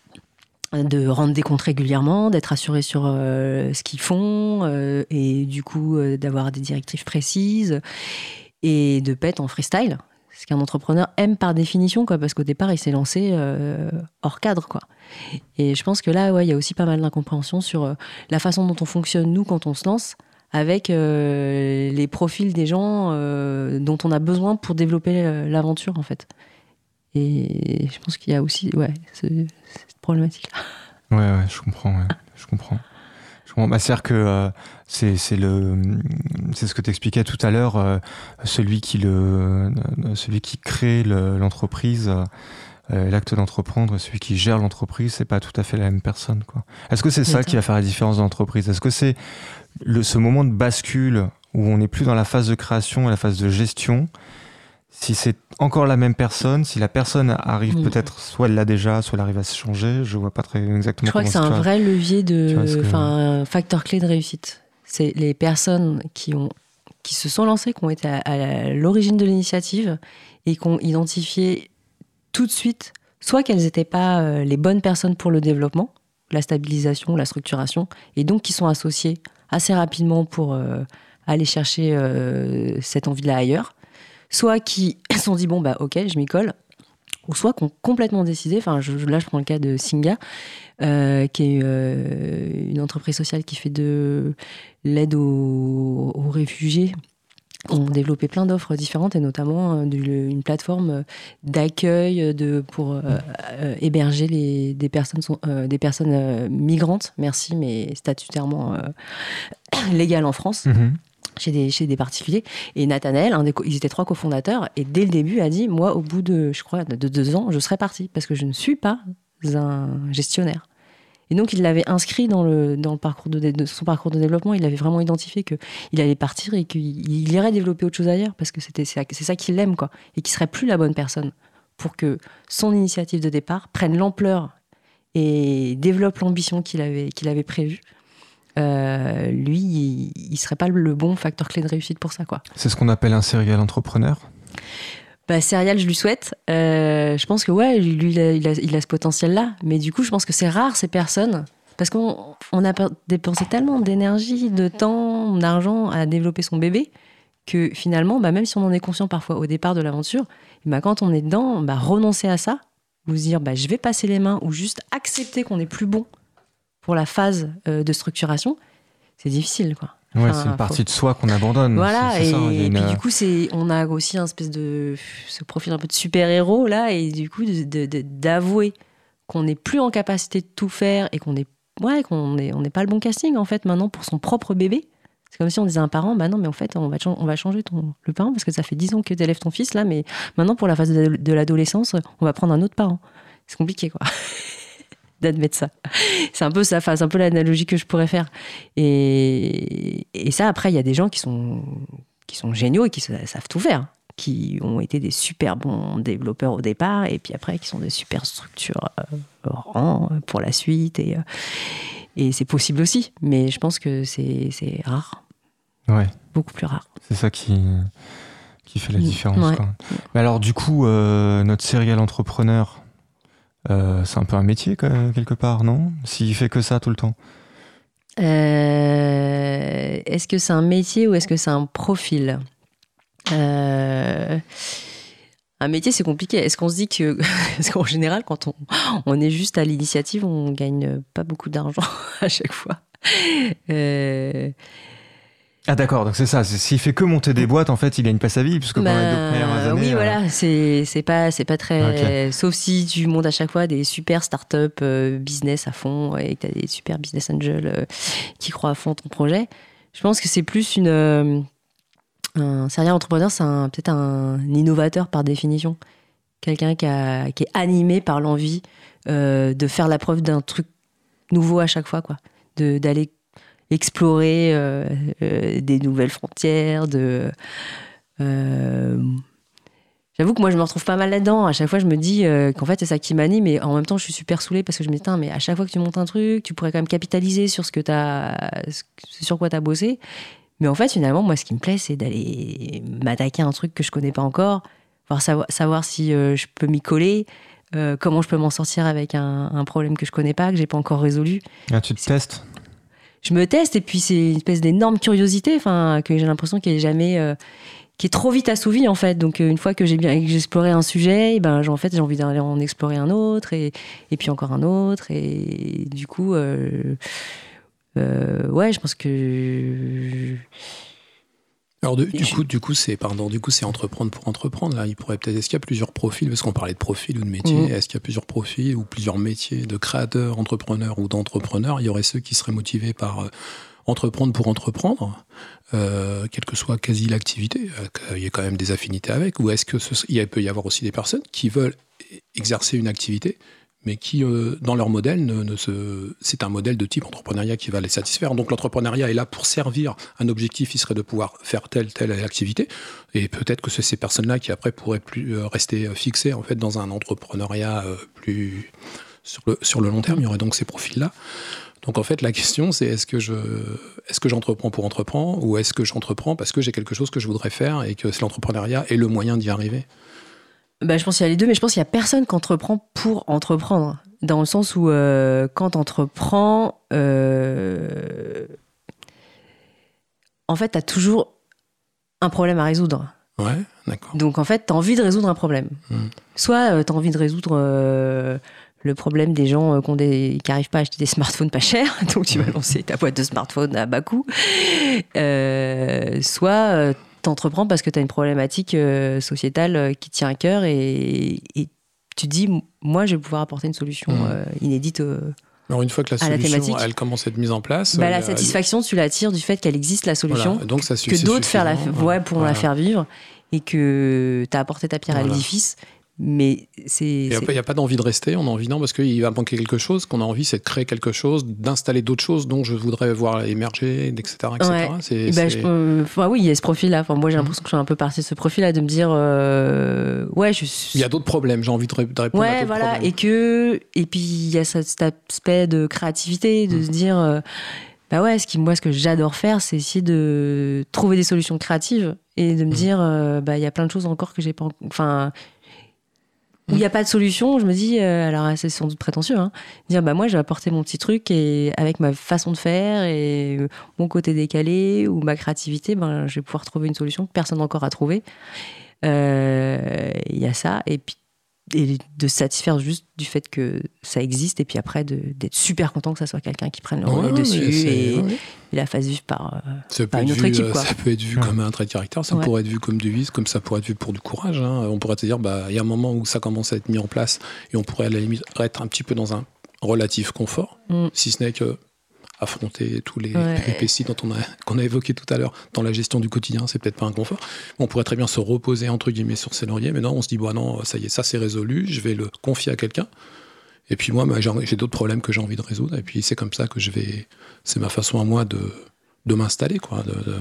de rendre des comptes régulièrement, d'être assurés sur euh, ce qu'ils font euh, et du coup euh, d'avoir des directives précises et de être en freestyle. Ce qu'un entrepreneur aime par définition, quoi, parce qu'au départ, il s'est lancé euh, hors cadre. Quoi. Et je pense que là, il y a aussi pas mal d'incompréhension sur euh, la façon dont on fonctionne, nous, quand on se lance, avec les profils des gens dont on a besoin pour développer l'aventure en fait. Et je pense qu'il y a aussi ouais, cette problématique-là. Ouais, ouais, je comprends. je comprends. Bah, C'est-à-dire que euh, c'est le c'est ce que tu expliquais tout à l'heure, euh, celui qui le celui qui crée l'entreprise. Euh, l'acte d'entreprendre, celui qui gère l'entreprise, c'est pas tout à fait la même personne. Est-ce que c'est ça qui va faire la différence dans l'entreprise? Est-ce que c'est ce moment de bascule où on n'est plus dans la phase de création et la phase de gestion si c'est encore la même personne, si la personne arrive mm. peut-être, soit elle l'a déjà, soit elle arrive à se changer, je vois pas très exactement. Je crois que c'est un vrai levier de, enfin, un facteur clé de réussite. C'est les personnes qui ont, qui se sont lancées, qui ont été à, l'origine de l'initiative et qui ont identifié tout de suite, soit qu'elles n'étaient pas euh, les bonnes personnes pour le développement, la stabilisation, la structuration, et donc qui sont associées assez rapidement pour euh, aller chercher euh, cette envie-là ailleurs soit qui <coughs> se sont dit bon bah ok je m'y colle ou soit qui ont complètement décidé, enfin là je prends le cas de Singa, euh, qui est euh, une entreprise sociale qui fait de l'aide aux, réfugiés. ont développé plein d'offres différentes et notamment euh, une plateforme d'accueil pour héberger les, des personnes, des personnes migrantes, merci, mais statutairement <coughs> légales en France. Mm-hmm chez des, des particuliers. Et Nathanaël, ils étaient trois cofondateurs, et dès le début a dit, moi, au bout de, je crois, de deux ans, je serai parti, parce que je ne suis pas un gestionnaire. Et donc, il l'avait inscrit dans, le, dans le parcours de, son parcours de développement. Il avait vraiment identifié qu'il allait partir et qu'il irait développer autre chose ailleurs, parce que c'était, c'est ça qu'il aime, quoi. Et qu'il serait plus la bonne personne pour que son initiative de départ prenne l'ampleur et développe l'ambition qu'il avait, qu'il avait prévue. Euh, lui, il, ne serait pas le bon facteur clé de réussite pour ça, quoi. C'est ce qu'on appelle un serial entrepreneur? Bah, serial, je lui souhaite. Euh, je pense que ouais, lui, il a, ce potentiel-là. Mais du coup, je pense que c'est rare ces personnes. Parce qu'on on a dépensé tellement d'énergie, de temps, d'argent à développer son bébé que finalement, bah, même si on en est conscient parfois au départ de l'aventure, bah, quand on est dedans, bah, renoncer à ça, vous dire bah, je vais passer les mains ou juste accepter qu'on est plus bon pour la phase euh, de structuration, c'est difficile, quoi. Ouais, c'est une partie de soi qu'on abandonne. Voilà, et, puis du coup, c'est, on a aussi un espèce de ce profil un peu de super-héros là, et du coup, d'avouer qu'on n'est plus en capacité de tout faire et qu'on est, ouais, qu'on est, on n'est pas le bon casting en fait maintenant pour son propre bébé. C'est comme si on disait à un parent, bah non, mais en fait, on va, on va changer ton, le parent parce que ça fait 10 ans que tu élèves ton fils là, mais maintenant pour la phase de l'adolescence, on va prendre un autre parent. C'est compliqué quoi. <laughs> d'admettre ça. C'est un peu ça, c'est un peu l'analogie que je pourrais faire. Et, et ça, après, il y a des gens qui sont, qui sont géniaux et qui savent tout faire, qui ont été des super bons développeurs au départ, et puis après, qui sont des super structures euh, pour la suite. Et, euh, et c'est possible aussi, mais je pense que c'est rare. Ouais. Beaucoup plus rare. C'est ça qui, qui fait la mm. différence. Mais alors, du coup, euh, notre serial entrepreneur, euh, c'est un peu un métier quelque part, non? S'il fait que ça tout le temps. Euh, est-ce que c'est un métier ou est-ce que c'est un profil? Euh, Un métier, c'est compliqué. Est-ce qu'on se dit que, <laughs> parce qu'en général, quand on, on est juste à l'initiative, on gagne pas beaucoup d'argent <laughs> à chaque fois. Ah d'accord, donc c'est ça. S'il fait que monter des boîtes, en fait, il a une place à vie, puisque pendant les deux bah, premières années. Oui, voilà, euh, c'est pas c'est pas très. Sauf si tu montes à chaque fois des super startups euh, business à fond et que tu as des super business angels euh, qui croient à fond ton projet. Je pense que c'est plus une un serial entrepreneur, c'est peut-être un innovateur par définition, quelqu'un qui, qui, est animé par l'envie de faire la preuve d'un truc nouveau à chaque fois, quoi, d'aller explorer euh, euh, des nouvelles frontières, de. Euh, j'avoue que moi, je me retrouve pas mal là-dedans. À chaque fois, je me dis qu'en fait, c'est ça qui m'anime. Mais en même temps, je suis super saoulée parce que je me dis, mais à chaque fois que tu montes un truc, tu pourrais quand même capitaliser sur ce que as, sur quoi tu as bossé. Mais en fait, finalement, moi, ce qui me plaît, c'est d'aller m'attaquer à un truc que je connais pas encore, voir savoir, savoir si je peux m'y coller, comment je peux m'en sortir avec un, un, problème que je connais pas, que j'ai pas encore résolu. Ah, tu te testes? Je me teste et puis c'est une espèce d'énorme curiosité, enfin que j'ai l'impression qu'elle est jamais, euh, qui est trop vite assouvie en fait. Donc euh, une fois que j'ai bien exploré un sujet, ben en fait j'ai envie d'aller en explorer un autre et, et puis encore un autre et du coup. Euh, ouais, je pense que alors du, coup, du coup, c'est pardon, du coup, c'est entreprendre pour entreprendre. Là, il pourrait peut-être. Est-ce qu'il y a plusieurs profils? Parce qu'on parlait de profils ou de métiers. Mm. Est-ce qu'il y a plusieurs profils ou plusieurs métiers de créateurs, entrepreneurs ou d'entrepreneurs? Il y aurait ceux qui seraient motivés par euh, entreprendre pour entreprendre, euh, quelle que soit quasi l'activité. Euh, il y a quand même des affinités avec. Ou est-ce que il peut y avoir aussi des personnes qui veulent exercer une activité mais qui, euh, dans leur modèle, c'est un modèle de type entrepreneuriat qui va les satisfaire. Donc l'entrepreneuriat est là pour servir un objectif, il serait de pouvoir faire telle, telle activité. Et peut-être que c'est ces personnes-là qui après pourraient plus euh, rester fixées en fait dans un entrepreneuriat euh, plus sur le, sur le long terme. Il y aurait donc ces profils-là. Donc en fait, la question, c'est est-ce que je, est-ce que j'entreprends pour entreprendre ou est-ce que j'entreprends parce que j'ai quelque chose que je voudrais faire et que l'entrepreneuriat est le moyen d'y arriver? Bah, je pense qu'il y a les deux, mais je pense qu'il n'y a personne qui entreprend pour entreprendre. Dans le sens où, euh, quand tu entreprends, euh, en fait, tu as toujours un problème à résoudre. Ouais, d'accord. Donc, en fait, tu as envie de résoudre un problème. Hmm. Soit euh, tu as envie de résoudre le problème des gens qui n'arrivent pas à acheter des smartphones pas chers, <laughs> donc tu vas lancer ta boîte de smartphones à bas coût. soit t'entreprends parce que tu as une problématique euh, sociétale euh, qui tient à cœur et, tu dis, moi, je vais pouvoir apporter une solution mmh. euh, inédite. Alors une fois que la solution, elle commence à être mise en place, bah, la satisfaction, tu la tires du fait qu'elle existe la solution, donc ça que d'autres faire la, ouais, pourront la faire vivre et que tu as apporté ta pierre à l'édifice mais c'est. Il n'y a, pas d'envie de rester, on a envie, non, parce qu'il va manquer quelque chose, qu'on a envie, c'est de créer quelque chose, d'installer d'autres choses dont je voudrais voir émerger, etc. etc. Bah, oui, il y a ce profil-là. Enfin, moi, j'ai l'impression que je suis un peu partie de ce profil-là, de me dire, euh, ouais, je Il y a d'autres problèmes, j'ai envie de, répondre ouais, à d'autres voilà, Et, que... et puis, il y a cet aspect de créativité, de se dire. Euh, bah ouais, ce qui, moi, ce que j'adore faire, c'est essayer de trouver des solutions créatives et de me mm. dire, euh, bah, il y a plein de choses encore que j'ai pas. Enfin, où il n'y a pas de solution, je me dis, euh, alors c'est sans doute prétentieux, hein, dire bah moi je vais apporter mon petit truc et avec ma façon de faire et euh, mon côté décalé ou ma créativité, ben, je vais pouvoir trouver une solution que personne encore a trouvé. Euh, il y a ça. Et puis et de se satisfaire juste du fait que ça existe et puis après d'être super content que ça soit quelqu'un qui prenne le relais dessus et, la fasse vivre par, par une autre équipe. Quoi. Ça peut être vu comme un trait de caractère, ça pourrait être vu comme du vice, comme ça pourrait être vu pour du courage. Hein. On pourrait te dire, bah, il y a un moment où ça commence à être mis en place et on pourrait à la limite être un petit peu dans un relatif confort, mm. si ce n'est que affronter tous les péripéties dont on a qu'on a évoqué tout à l'heure dans la gestion du quotidien, c'est peut-être pas un confort. On pourrait très bien se reposer entre guillemets sur ses lauriers, mais non, on se dit bon non, ça y est, ça c'est résolu, je vais le confier à quelqu'un. Et puis moi, j'ai d'autres problèmes que j'ai envie de résoudre, et puis c'est comme ça que je vais, c'est ma façon à moi de, de m'installer, quoi, de, de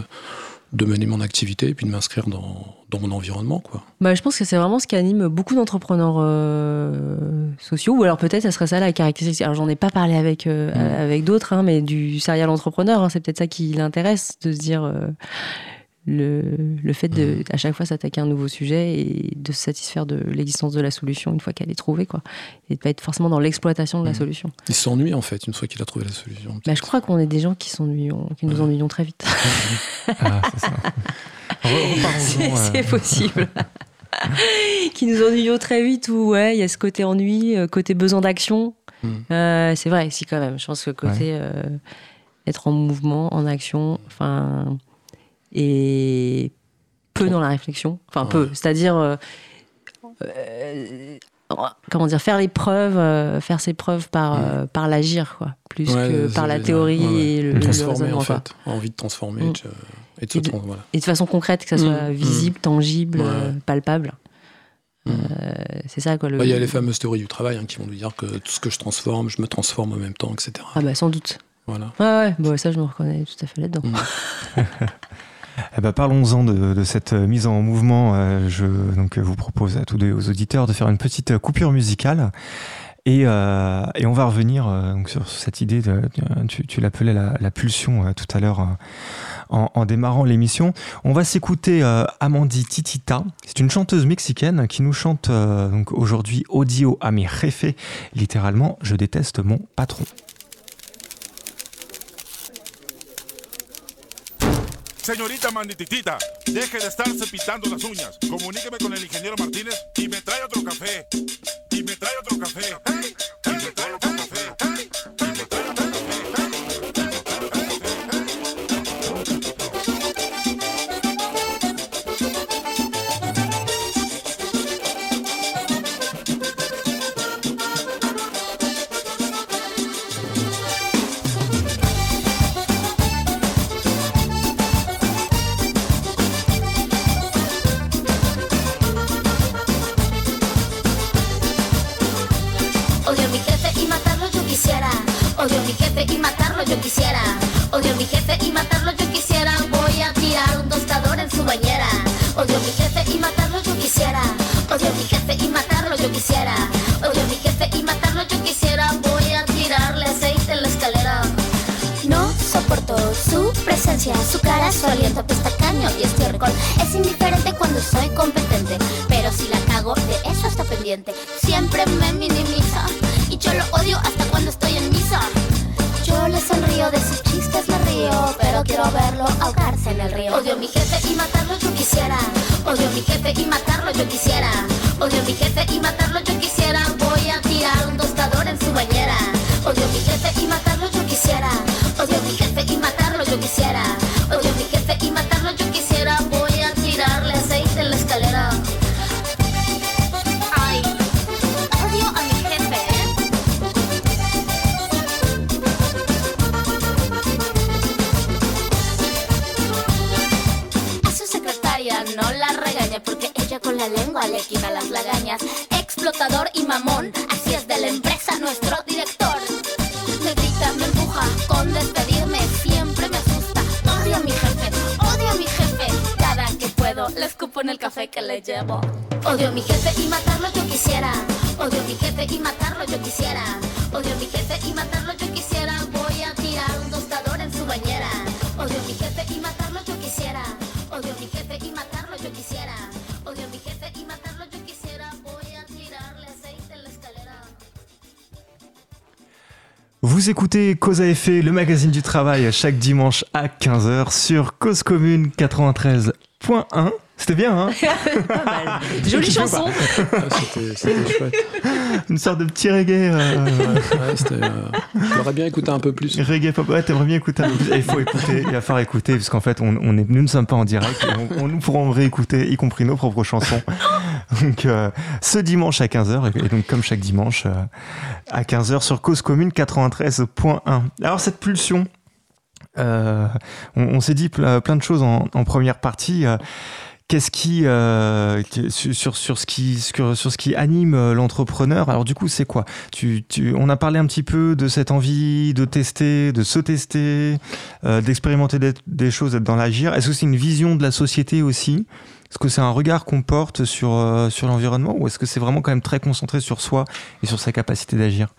mener mon activité et puis de m'inscrire dans, dans, mon environnement. Quoi. Bah, je pense que c'est vraiment ce qui anime beaucoup d'entrepreneurs euh, sociaux, ou alors peut-être ça serait ça la caractéristique. Alors j'en ai pas parlé avec, euh, mmh. avec d'autres, hein, mais du serial entrepreneur, hein, c'est peut-être ça qui l'intéresse, de se dire euh, le, le, fait de mmh. à chaque fois s'attaquer à un nouveau sujet et de se satisfaire de l'existence de la solution une fois qu'elle est trouvée quoi. Et de pas être forcément dans l'exploitation de la mmh. solution. Il s'ennuie en fait une fois qu'il a trouvé la solution. Bah, je crois qu'on est des gens qui s'ennuient qui nous ennuyons très vite. Ah, c'est euh. possible. Qui nous ennuyons très vite ou ouais il y a ce côté ennui euh, côté besoin d'action. Mmh. euh, c'est vrai si quand même. Je pense que côté être en mouvement en action enfin et peu dans la réflexion. Enfin, peu. C'est-à-dire, euh, euh, comment dire, faire les preuves, euh, faire ses preuves par, par l'agir, quoi. Plus que par la théorie et le, transformer, en fait. Envie de transformer mm. et, de et, de façon concrète, que ça soit mm. visible, tangible, palpable. Mm. c'est ça quoi. Bah, il y a les fameuses théories du travail hein, qui vont nous dire que tout ce que je transforme, je me transforme en même temps, etc. Ah bah sans doute. Voilà. ouais, bon, ça je me reconnais tout à fait là-dedans. <laughs> Eh ben, parlons-en de, cette mise en mouvement. Euh, je donc, vous propose à tous deux aux auditeurs de faire une petite coupure musicale. Et, euh, on va revenir euh, sur cette idée, de, tu, l'appelais la, pulsion tout à l'heure en, démarrant l'émission. On va s'écouter Amandi Titita. C'est une chanteuse mexicaine qui nous chante aujourd'hui Audio a mi jefe, littéralement Je déteste mon patron. Señorita Mandititita, deje de estarse pintando las uñas. Comuníqueme con el ingeniero Martínez y me trae otro café. Y me trae otro café. Y me trae Odio mi jefe y matarlo yo quisiera. Odio mi jefe y matarlo yo quisiera. Odio mi jefe y matarlo yo quisiera. Voy a tirarle aceite en la escalera. No soporto su presencia, su cara, su aliento pestacaño y estiércol. Es indiferente cuando soy competente, pero si la cago, de eso está pendiente. Siempre me minimiza y yo lo odio hasta quiero verlo ahogarse en el río. Odio mi jefe y matarlo yo quisiera. Odio mi jefe y matarlo yo quisiera. Odio mi jefe y matarlo yo quisiera. Voy a tirar un tostador en su bañera. Odio mi jefe y matarlo yo quisiera. Odio mi jefe y matarlo yo quisiera. Odio mi jefe y matarlo Vous écoutez Cause à effet, le magazine du travail, chaque dimanche à 15h sur Cause Commune 93.1. C'était bien, hein <laughs> Pas mal. <laughs> Jolie chanson. Ah, c'était chouette. <laughs> Une sorte de petit reggae. euh, Ouais, c'était, euh, J'aurais bien écouté un peu plus. Reggae pop, ouais, t'aimerais bien écouter un peu plus. Et Il faut écouter, il va falloir écouter, parce qu'en fait, on, on est, nous ne sommes pas en direct, et on, on- nous pourrons réécouter, y compris nos propres chansons. Donc, euh, ce dimanche à 15h, et donc comme chaque dimanche, euh, à 15h sur Cause Commune 93.1. Alors, cette pulsion, euh, on, on s'est dit ple- plein de choses en, en première partie. euh, Qu'est-ce qui, euh, sur, sur, ce qui sur, sur ce qui anime euh, l'entrepreneur? Alors du coup, c'est quoi? Tu, tu, On a parlé un petit peu de cette envie de tester, de se tester, euh, d'expérimenter des, des choses, d'être dans l'agir. Est-ce que c'est une vision de la société aussi? Est-ce que c'est un regard qu'on porte sur, euh, sur l'environnement? Ou est-ce que c'est vraiment quand même très concentré sur soi et sur sa capacité d'agir?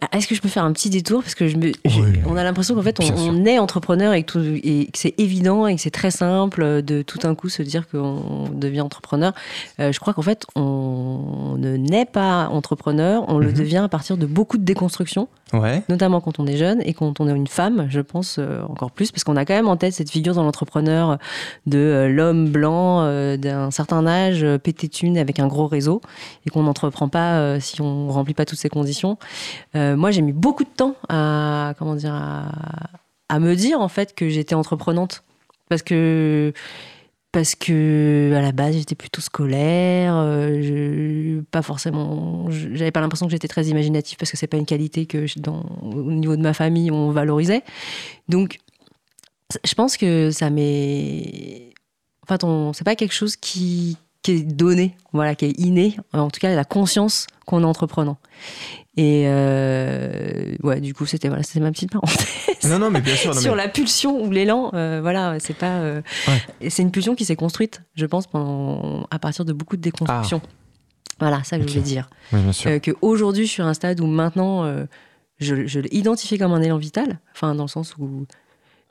Ah, Est-ce que je peux faire un petit détour parce que je me, je- Oui. on a l'impression qu'en fait on, on est entrepreneur et que, tout- et que c'est évident et que c'est très simple de tout d'un coup se dire qu'on devient entrepreneur. Euh, je crois qu'en fait on ne naît pas entrepreneur, on le Mhm. devient à partir de beaucoup de déconstruction, Ouais. notamment quand on est jeune et quand on est une femme, je pense euh, encore plus parce qu'on a quand même en tête cette figure dans l'entrepreneur de euh, l'homme blanc d'un certain âge, pété de thunes avec un gros réseau et qu'on n'entreprend pas si on remplit pas toutes ces conditions. Euh, moi, j'ai mis beaucoup de temps à comment dire à, me dire en fait que j'étais entreprenante parce que parce que à la base j'étais plutôt scolaire, euh, pas forcément, j'avais pas l'impression que j'étais très imaginative parce que c'est pas une qualité que au niveau de ma famille on valorisait. Donc, je pense que ça m'est, en fait, c'est pas quelque chose qui qui est donné, voilà, qui est inné. En tout cas, la conscience qu'on est entreprenant. Et euh, ouais, du coup, c'était voilà, c'était ma petite parenthèse Non, non, mais bien sûr. non, <laughs> sur mais- la pulsion ou l'élan. euh, voilà, c'est pas. euh, Ouais. C'est une pulsion qui s'est construite, je pense, pendant, à partir de beaucoup de déconstruction. Voilà, ça que je voulais dire. Oui, bien sûr. Que aujourd'hui, je suis à un stade où maintenant, je, je l'ai identifié comme un élan vital. Enfin, dans le sens où,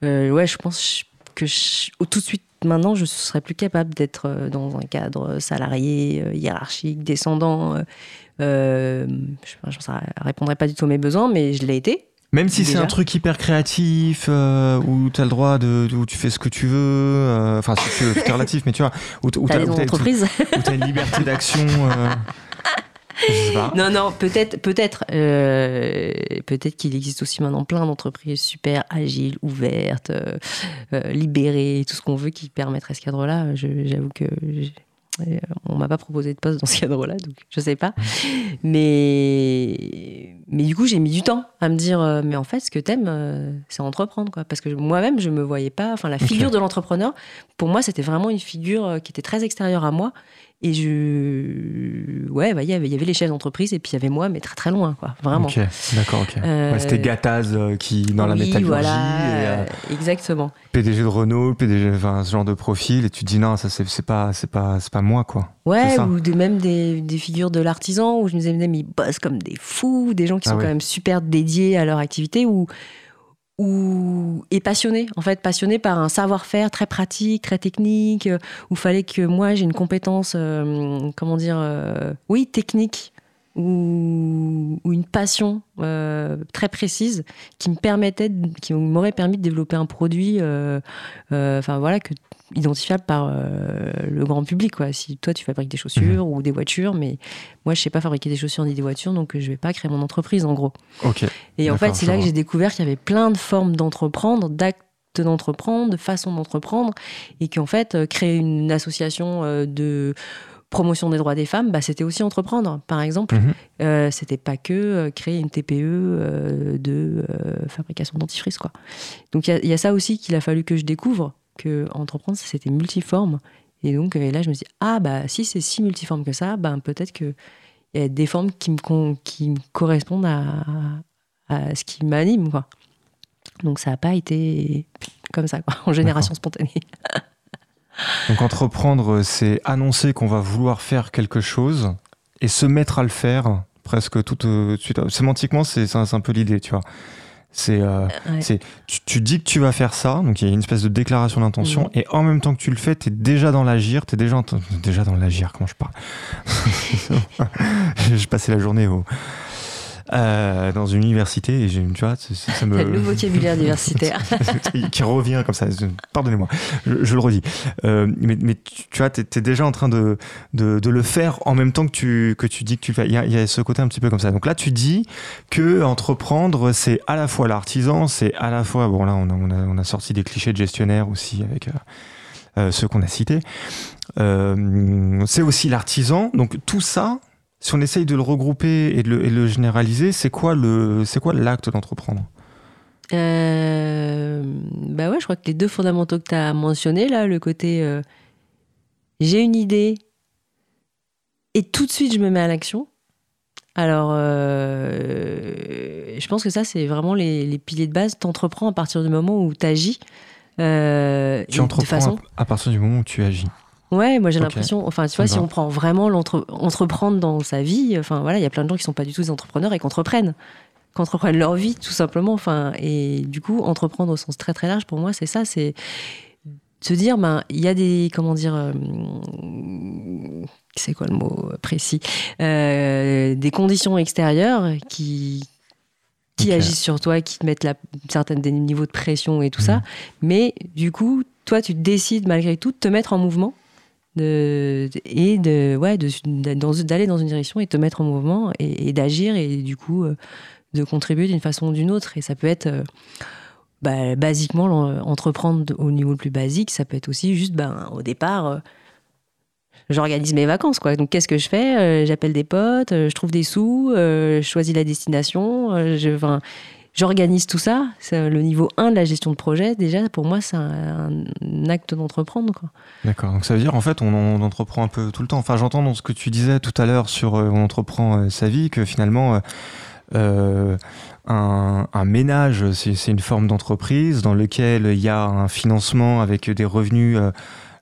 ouais, je pense que je- tout de suite maintenant, je serais plus capable d'être euh, dans un cadre salarié, euh, hiérarchique, descendant. euh, euh, je ne répondrai pas du tout à mes besoins, mais je l'ai été. Même si c'est un truc hyper créatif, euh, où tu as le droit de, où tu fais ce que tu veux, euh, enfin, si tu veux, <laughs> c'est relatif, mais tu vois, où, t- où T'as t'as des où t'as- entreprises. où t'as une liberté d'action. <laughs> je sais pas. Non, non, peut-être, peut-être, euh, peut-être qu'il existe aussi maintenant plein d'entreprises super agiles, ouvertes, euh, euh, libérées, tout ce qu'on veut qui permettraient ce cadre-là. J'avoue que on m'a pas proposé de poste dans ce cadre-là, donc je sais pas. Mais, mais du coup, j'ai mis du temps à me dire, euh, mais en fait, ce que t'aimes, euh, c'est entreprendre, quoi. Parce que moi-même, je me voyais pas. Enfin, la figure de l'entrepreneur, pour moi, c'était vraiment une figure qui était très extérieure à moi Et je. Ouais, bah, il y avait- il y avait les chefs d'entreprise et puis il y avait moi, mais très très loin, quoi. Vraiment. Ok, d'accord, ok. Euh, Ouais, C'était Gattaz euh, qui, dans la oui, métallurgie, voilà, et, euh, euh, exactement. PDG de Renault, PDG, enfin, ce genre de profil, et tu te dis non, ça c'est pas, pas, pas moi, quoi. Ouais, ou des, même des, des figures de l'artisan où je me disais, mais ils bossent comme des fous, des gens qui Ah sont quand même super dédiés à leur activité ou, ou et passionnés, en fait, passionnés par un savoir-faire très pratique, très technique, euh, où fallait que moi j'ai une compétence, euh, comment dire, euh, oui, technique ou, ou une passion euh, très précise qui me permettait, de- qui m'aurait permis de développer un produit, euh, euh, enfin voilà, que identifiable par le grand public. Quoi. Si toi tu fabriques des chaussures ou des voitures, mais moi je sais pas fabriquer des chaussures ni des voitures, donc je vais pas créer mon entreprise en gros. Ok. Et en fait, c'est là que j'ai découvert qu'il y avait plein de formes d'entreprendre, d'actes d'entreprendre, de façons d'entreprendre, et qu'en fait, créer une association de promotion des droits des femmes, bah, c'était aussi entreprendre. Par exemple, Mhm. euh, c'était pas que euh, créer une TPE euh, de euh, fabrication dentifrice, quoi. Donc il y a- il y, a ça aussi qu'il a fallu que je découvre, que entreprendre, c'était multiforme. Et donc et là, je me dis ah bah si c'est si multiforme que ça, ben peut-être que y a des formes qui me, qui me correspondent à, à ce qui m'anime, quoi. Donc ça n'a pas été comme ça, quoi, en génération spontanée. <laughs> Donc entreprendre, c'est annoncer qu'on va vouloir faire quelque chose et se mettre à le faire presque tout euh, de suite. Sémantiquement, c'est un, peu l'idée, tu vois. C'est euh, Ouais. c'est- tu, tu dis que tu vas faire ça, donc il y a une espèce de déclaration d'intention, Mhm. et en même temps que tu le fais, tu es déjà dans l'agir, tu es déjà, déjà dans l'agir, comment je parle? <laughs> Je passais la journée au, euh, dans une université et j'ai- tu vois, c'est- ça me... Le vocabulaire <laughs> universitaire. qui revient comme ça. Pardonnez-moi, je, je le redis. Euh, mais, tu vois, tu es, déjà en train de, de, de le faire en même temps que tu, que tu dis que tu le fais. Il y, a, il y a ce côté un petit peu comme ça. Donc là, tu dis que entreprendre, c'est à la fois l'artisan, c'est à la fois. Bon, là, on a, on, a, on a sorti des clichés de gestionnaire aussi avec. euh, euh, ceux qu'on a cités. Euh, c'est aussi l'artisan. Donc tout ça, si on essaye de le regrouper et de le, et de le généraliser, c'est quoi le, c'est quoi l'acte d'entreprendre? Euh, bah ouais, je crois que les deux fondamentaux que tu as mentionnés, là, le côté euh, j'ai une idée et tout de suite je me mets à l'action. Alors, euh, je pense que ça, c'est vraiment les, les piliers de base. T'entreprends à partir du moment où t'agis. Euh, Tu entreprends de façon à, à partir du moment où tu agis. Ouais, moi j'ai l'impression, enfin tu vois, si on prend vraiment l'entre- entreprendre dans sa vie, enfin voilà, il y a plein de gens qui sont pas du tout des entrepreneurs et qui entreprennent, qui entreprennent leur vie tout simplement, enfin et du coup entreprendre au sens très très large pour moi c'est ça, c'est se dire ben il y a des comment dire, euh, c'est quoi le mot précis, Euh, des conditions extérieures qui qui agissent sur toi, qui te mettent la, certaines des niveaux de pression et tout Mhm. ça, mais du coup toi tu décides malgré tout de te mettre en mouvement de, et de ouais de- d'aller dans une direction et te mettre en mouvement et, d'agir et du coup euh, de contribuer d'une façon ou d'une autre. Et ça peut être euh, bah, basiquement entreprendre de- au niveau le plus basique. Ça peut être aussi juste ben au départ euh, j'organise mes vacances quoi. Donc qu'est-ce que je fais? J'appelle des potes je trouve des sous je choisis la destination je J'organise tout ça. Le niveau 1 de la gestion de projet. Déjà, pour moi, c'est un, acte d'entreprendre. D'accord. Donc ça veut dire en fait on, entreprend un peu tout le temps. Enfin j'entends dans ce que tu disais tout à l'heure sur euh, on entreprend euh, sa vie que finalement euh, un, un ménage c'est une forme d'entreprise dans lequel il y a un financement avec des revenus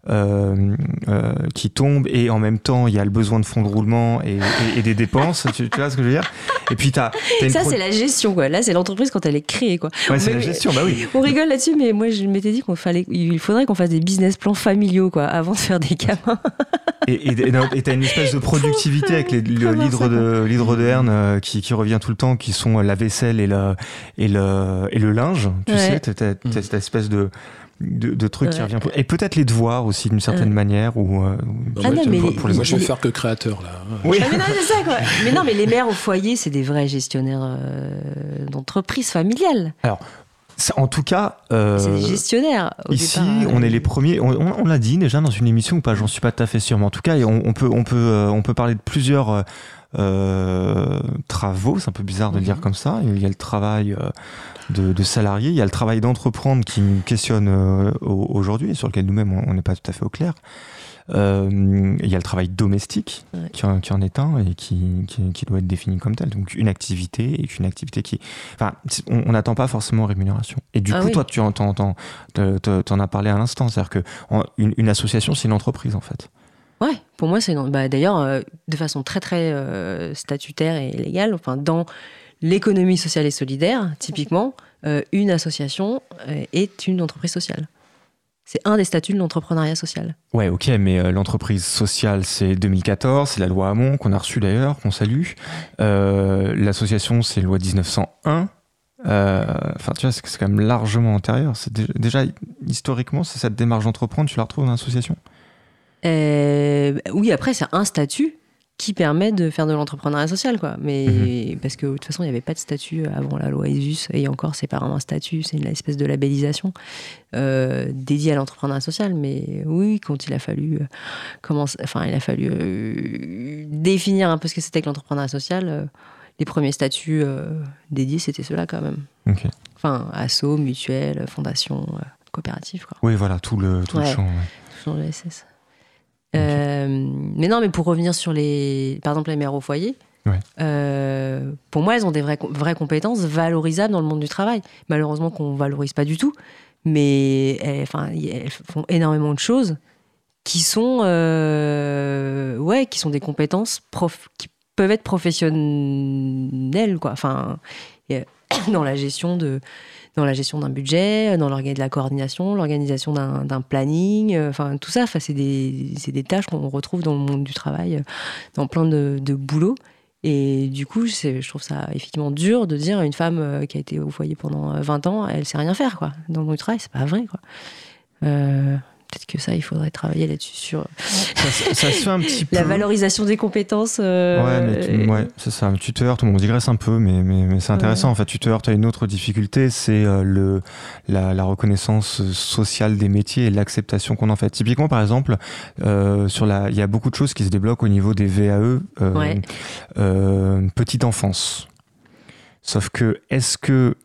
euh, euh, qui tombent et en même temps il y a le besoin de fonds de roulement et, et- et des dépenses. tu, tu vois ce que je veux dire? Et puis t'as as une Ça, pro- c'est la gestion. Quoi. Là, c'est l'entreprise quand elle est créée. Quoi. Ouais, c'est Mais- la gestion. Bah oui. On rigole là-dessus, mais moi, je m'étais dit qu'on fallait, il faudrait qu'on fasse des business plans familiaux quoi, avant de faire des gamins. Et et- et non, et t'as une espèce de productivité avec les, le l'hydre de l'hydre de Herne euh, qui, qui revient tout le temps, qui sont la vaisselle et le et le et le linge. Tu Ouais. sais, t'as, t'as- t'as cette espèce de de, de truc qui revient. Et peut-être les devoirs aussi d'une certaine Ouais. manière ou euh, Ah non, mais pour, les- pour les Moi, je vais faire que créateur, là. Oui. Ah, mais non, c'est ça, quoi. <laughs> Mais non, mais les mères au foyer, c'est des vrais gestionnaires euh, d'entreprise familiale. C'est- En tout cas, euh, c'est des gestionnaires. Au Ici, départ, on euh, est les premiers. On, on- on l'a dit déjà dans une émission ou pas J'en suis pas tout à fait sûr, mais en tout cas, on, on peut, on peut, euh, on peut parler de plusieurs euh, euh, travaux. C'est un peu bizarre de le dire Mhm. comme ça. Il y a le travail euh, de, de salarié, il y a le travail d'entreprendre qui nous questionne euh, au- aujourd'hui et sur lequel nous-mêmes on n'est pas tout à fait au clair. Euh, Il y a le travail domestique Ouais. qui, en, qui en est un et qui, qui, qui doit être défini comme tel. Donc une activité et une activité qui... Enfin, on n'attend pas forcément rémunération. Et du Ah coup, oui. toi, tu en, as parlé à l'instant. C'est-à-dire que en- une, une association, c'est une entreprise en fait. Ouais, pour moi, c'est bah, d'ailleurs euh, de façon très très euh, statutaire et légale. Enfin, dans l'économie sociale et solidaire, typiquement, euh, une association euh, est une entreprise sociale. C'est un des statuts de l'entrepreneuriat social. Ouais, ok, mais euh, l'entreprise sociale, c'est 2014, c'est la loi Hamon qu'on a reçue d'ailleurs, qu'on salue. Euh, L'association, c'est loi 1901. Euh, Enfin, tu vois, c'est quand même largement antérieur. C'est dé- déjà, historiquement, c'est cette démarche d'entreprendre, tu la retrouves dans l'association? Oui, après, c'est un statut qui permet de faire de l'entrepreneuriat social, quoi. Mais parce que de toute façon, il n'y avait pas de statut avant la loi ESUS, et encore, c'est pas vraiment un statut, c'est une espèce de labellisation euh, dédiée à l'entrepreneuriat social. Mais oui, quand il a fallu, euh, commencer- enfin, il a fallu euh, définir un peu ce que c'était que l'entrepreneuriat social. les premiers statuts dédiés, c'était ceux-là quand même. Ok. Enfin, asso, mutuelle, fondation, coopérative, quoi. Oui, voilà, tout le, tout le champ. ouais. Sur le SS. Euh, mais non, mais pour revenir sur les, par exemple, les mères au foyer, Ouais. euh, pour moi, elles ont des vraies, vraies compétences valorisables dans le monde du travail. Malheureusement, qu'on valorise pas du tout, mais elles, enfin, elles font énormément de choses qui sont, euh, ouais, qui sont des compétences prof, qui peuvent être professionnelles, quoi. Enfin, <coughs> dans la gestion de, dans la gestion d'un budget, dans l'orga- de la coordination, l'organisation d'un planning, euh, enfin tout ça, c'est des, des tâches qu'on retrouve dans le monde du travail, euh, dans plein de, boulots. Et du coup, je trouve ça effectivement dur de dire à une femme euh, qui a été au foyer pendant euh, 20 ans, elle sait rien faire quoi. Dans le monde du travail, c'est pas vrai quoi. Euh, Peut-être que ça, il faudrait travailler là-dessus sur Ça, se- ça se fait un petit <laughs> peu. la valorisation des compétences. euh, Ouais, mais tu, ouais, c'est ça. Tu te heurtes, on digresse un peu, mais, mais, mais c'est intéressant. En fait, tu te heurtes à une autre difficulté, c'est euh, le, la, la reconnaissance sociale des métiers et l'acceptation qu'on en fait. Typiquement, par exemple, euh, sur la, il y a beaucoup de choses qui se débloquent au niveau des VAE, euh, Ouais. euh, petite enfance. Sauf que, est-ce que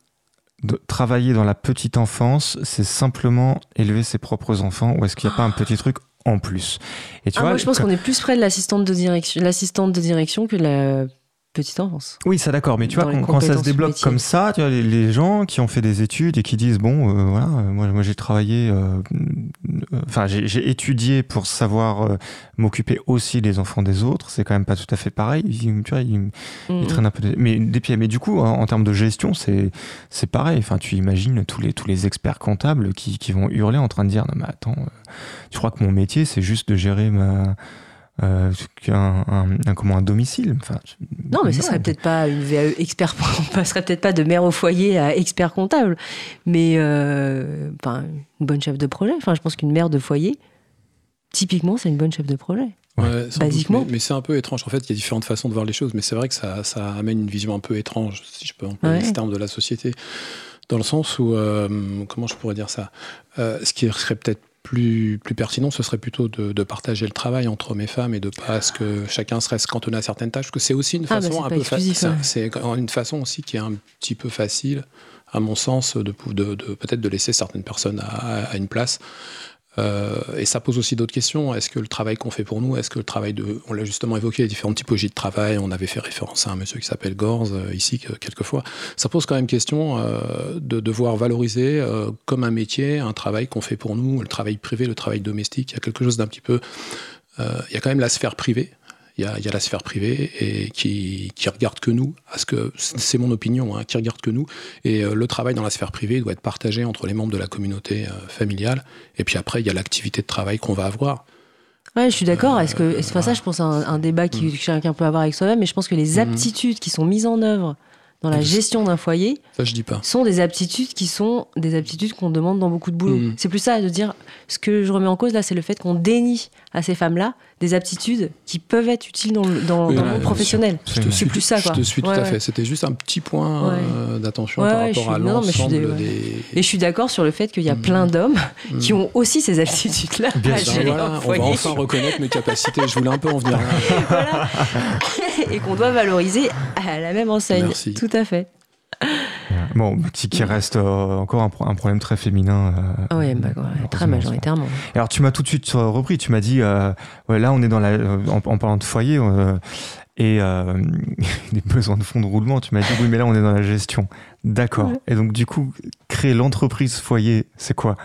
de travailler dans la petite enfance, c'est simplement élever ses propres enfants, ou est-ce qu'il n'y a pas un petit truc en plus? Et tu Ah, vois, moi, je pense qu'on est plus près de l'assistante de direction, l'assistante de direction que de la petite enfance. Oui, ça d'accord, mais tu vois, quand, quand ça se débloque comme ça, tu vois, les, les gens qui ont fait des études et qui disent, bon, euh, voilà, euh, moi, moi j'ai travaillé, euh, euh, enfin, j'ai étudié pour savoir m'occuper aussi des enfants des autres, c'est quand même pas tout à fait pareil. Ils, tu vois, ils, ils traînent un peu des, mais, des pieds. Mais du coup, en, en termes de gestion, c'est c'est pareil. Enfin, tu imagines tous les, tous les experts comptables qui, qui vont hurler en train de dire, non, mais attends, tu crois que mon métier, c'est juste de gérer ma. Euh, un, un, un- comment un domicile enfin, Non, mais ça serait peut-être pas une VAE expert, <laughs> on passerait peut-être pas de mère au foyer à expert comptable, mais euh, enfin, une bonne chef de projet. Enfin, je pense qu'une mère de foyer, typiquement, c'est une bonne chef de projet. Ouais. Basiquement. doute, mais, mais c'est un peu étrange. En fait, il y a différentes façons de voir les choses, mais c'est vrai que ça, ça amène une vision un peu étrange, si je peux employer Ouais. ce terme de la société, dans le sens où, euh, comment je pourrais dire ça? Euh, Ce qui serait peut-être plus, plus pertinent, ce serait plutôt de, de partager le travail entre hommes et femmes et de pas ce que chacun se reste cantonné à certaines tâches, parce que c'est aussi une Ah, bah, façon un peu fa- exclusif, ça- ouais. c'est une façon aussi qui est un petit peu facile, à mon sens, de, pou- de, de- peut-être de laisser certaines personnes à, à une place. Euh, et ça pose aussi d'autres questions. Est-ce que le travail qu'on fait pour nous, est-ce que le travail de. On l'a justement évoqué, les différentes typologies de travail. On avait fait référence à un monsieur qui s'appelle Gorz, euh, ici, que- quelquefois. Ça pose quand même question euh, de devoir valoriser comme un métier un travail qu'on fait pour nous, le travail privé, le travail domestique. Il y a quelque chose d'un petit peu. il y a quand même la sphère privée. Il y a, il y a la sphère privée et qui, qui regarde que nous, à ce que c'est mon opinion, hein, qui regarde que nous. Et euh, le travail dans la sphère privée doit être partagé entre les membres de la communauté euh, familiale. Et puis après, il y a l'activité de travail qu'on va avoir. Ouais, je suis d'accord. Est-ce que Euh, c'est pas ça, je pense, un, un débat qui, Mm. que chacun peut avoir avec soi-même, mais je pense que les Mhm. aptitudes qui sont mises en œuvre dans la Ah, gestion d'un foyer Ça, je dis pas. sont des aptitudes qui sont des aptitudes qu'on demande dans beaucoup de boulot. Mhm. C'est plus ça de dire ce que je remets en cause là, c'est le fait qu'on dénie à ces femmes-là des aptitudes qui peuvent être utiles dans le, dans, Oui, dans le monde professionnel. Je C'est suis, plus ça, je quoi. te suis tout Ouais, à fait. C'était juste un petit point Ouais. euh, d'attention Ouais, par ouais, je rapport à suis- je l'ensemble des- ouais. des. Et je suis d'accord sur le fait qu'il y a Mhm. plein d'hommes qui Mhm. ont aussi ces aptitudes-là Bien à sûr. Voilà, on va enfin reconnaître mes capacités. Je voulais un peu en venir. <laughs> Voilà. et qu'on doit valoriser à la même enseigne. Merci. Tout à fait. Bon, qui, qui reste euh, encore un, pro- un problème très féminin. euh, Ah ouais, bah, ouais, très majoritairement. Et Alors tu m'as tout de suite euh, repris, tu m'as dit, euh, ouais, là on est dans la, euh, en, en parlant de foyer euh, et euh, <laughs> des besoins de fonds de roulement, tu m'as dit oui mais là on est dans la gestion. D'accord. Ouais. Et donc du coup, créer l'entreprise foyer, c'est quoi?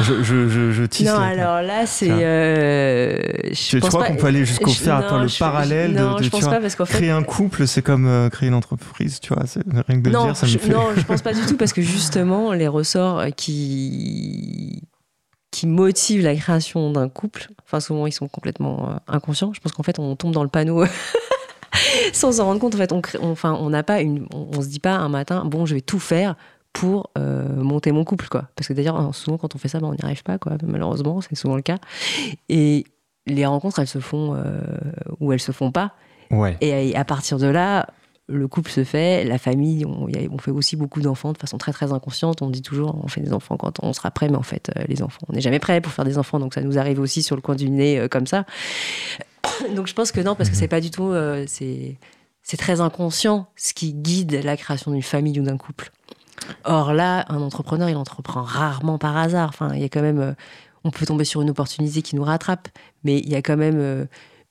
Je, je, je, je tisse Non, alors là, c'est. Euh, je Tu, tu pense crois qu'on peut aller jusqu'au faire non, le je- parallèle non, de, de, je pense vois, pas parce qu'en fait. créer un couple, c'est comme euh, créer une entreprise, tu vois, rien que de le non, dire, ça me fait. non, je <laughs> pense pas du tout parce que justement, les ressorts qui qui motivent la création d'un couple, enfin souvent ils sont complètement euh, inconscients. Je pense qu'en fait on tombe dans le panneau <laughs> sans s'en rendre compte. En fait, on, crée- on- enfin, on n'a pas une, on, on se dit pas un matin, bon, je vais tout faire pour euh, monter mon couple, quoi. Parce que d'ailleurs, souvent quand on fait ça, ben, on n'y arrive pas, quoi. Malheureusement, c'est souvent le cas. Et les rencontres, elles se font euh, ou elles se font pas. Ouais. Et à partir de là, le couple se fait, la famille, on, y a- on fait aussi beaucoup d'enfants de façon très très inconsciente. On dit toujours, on fait des enfants quand on sera prêt, mais en fait, euh, les enfants, on n'est jamais prêt pour faire des enfants, donc ça nous arrive aussi sur le coin du nez euh, comme ça. <coughs> donc je pense que non, parce que c'est pas du tout, euh, c'est très inconscient ce qui guide la création d'une famille ou d'un couple. Or là, un entrepreneur, il entreprend rarement par hasard. Enfin, il y a quand même, euh, on peut tomber sur une opportunité qui nous rattrape, mais il y a quand même euh,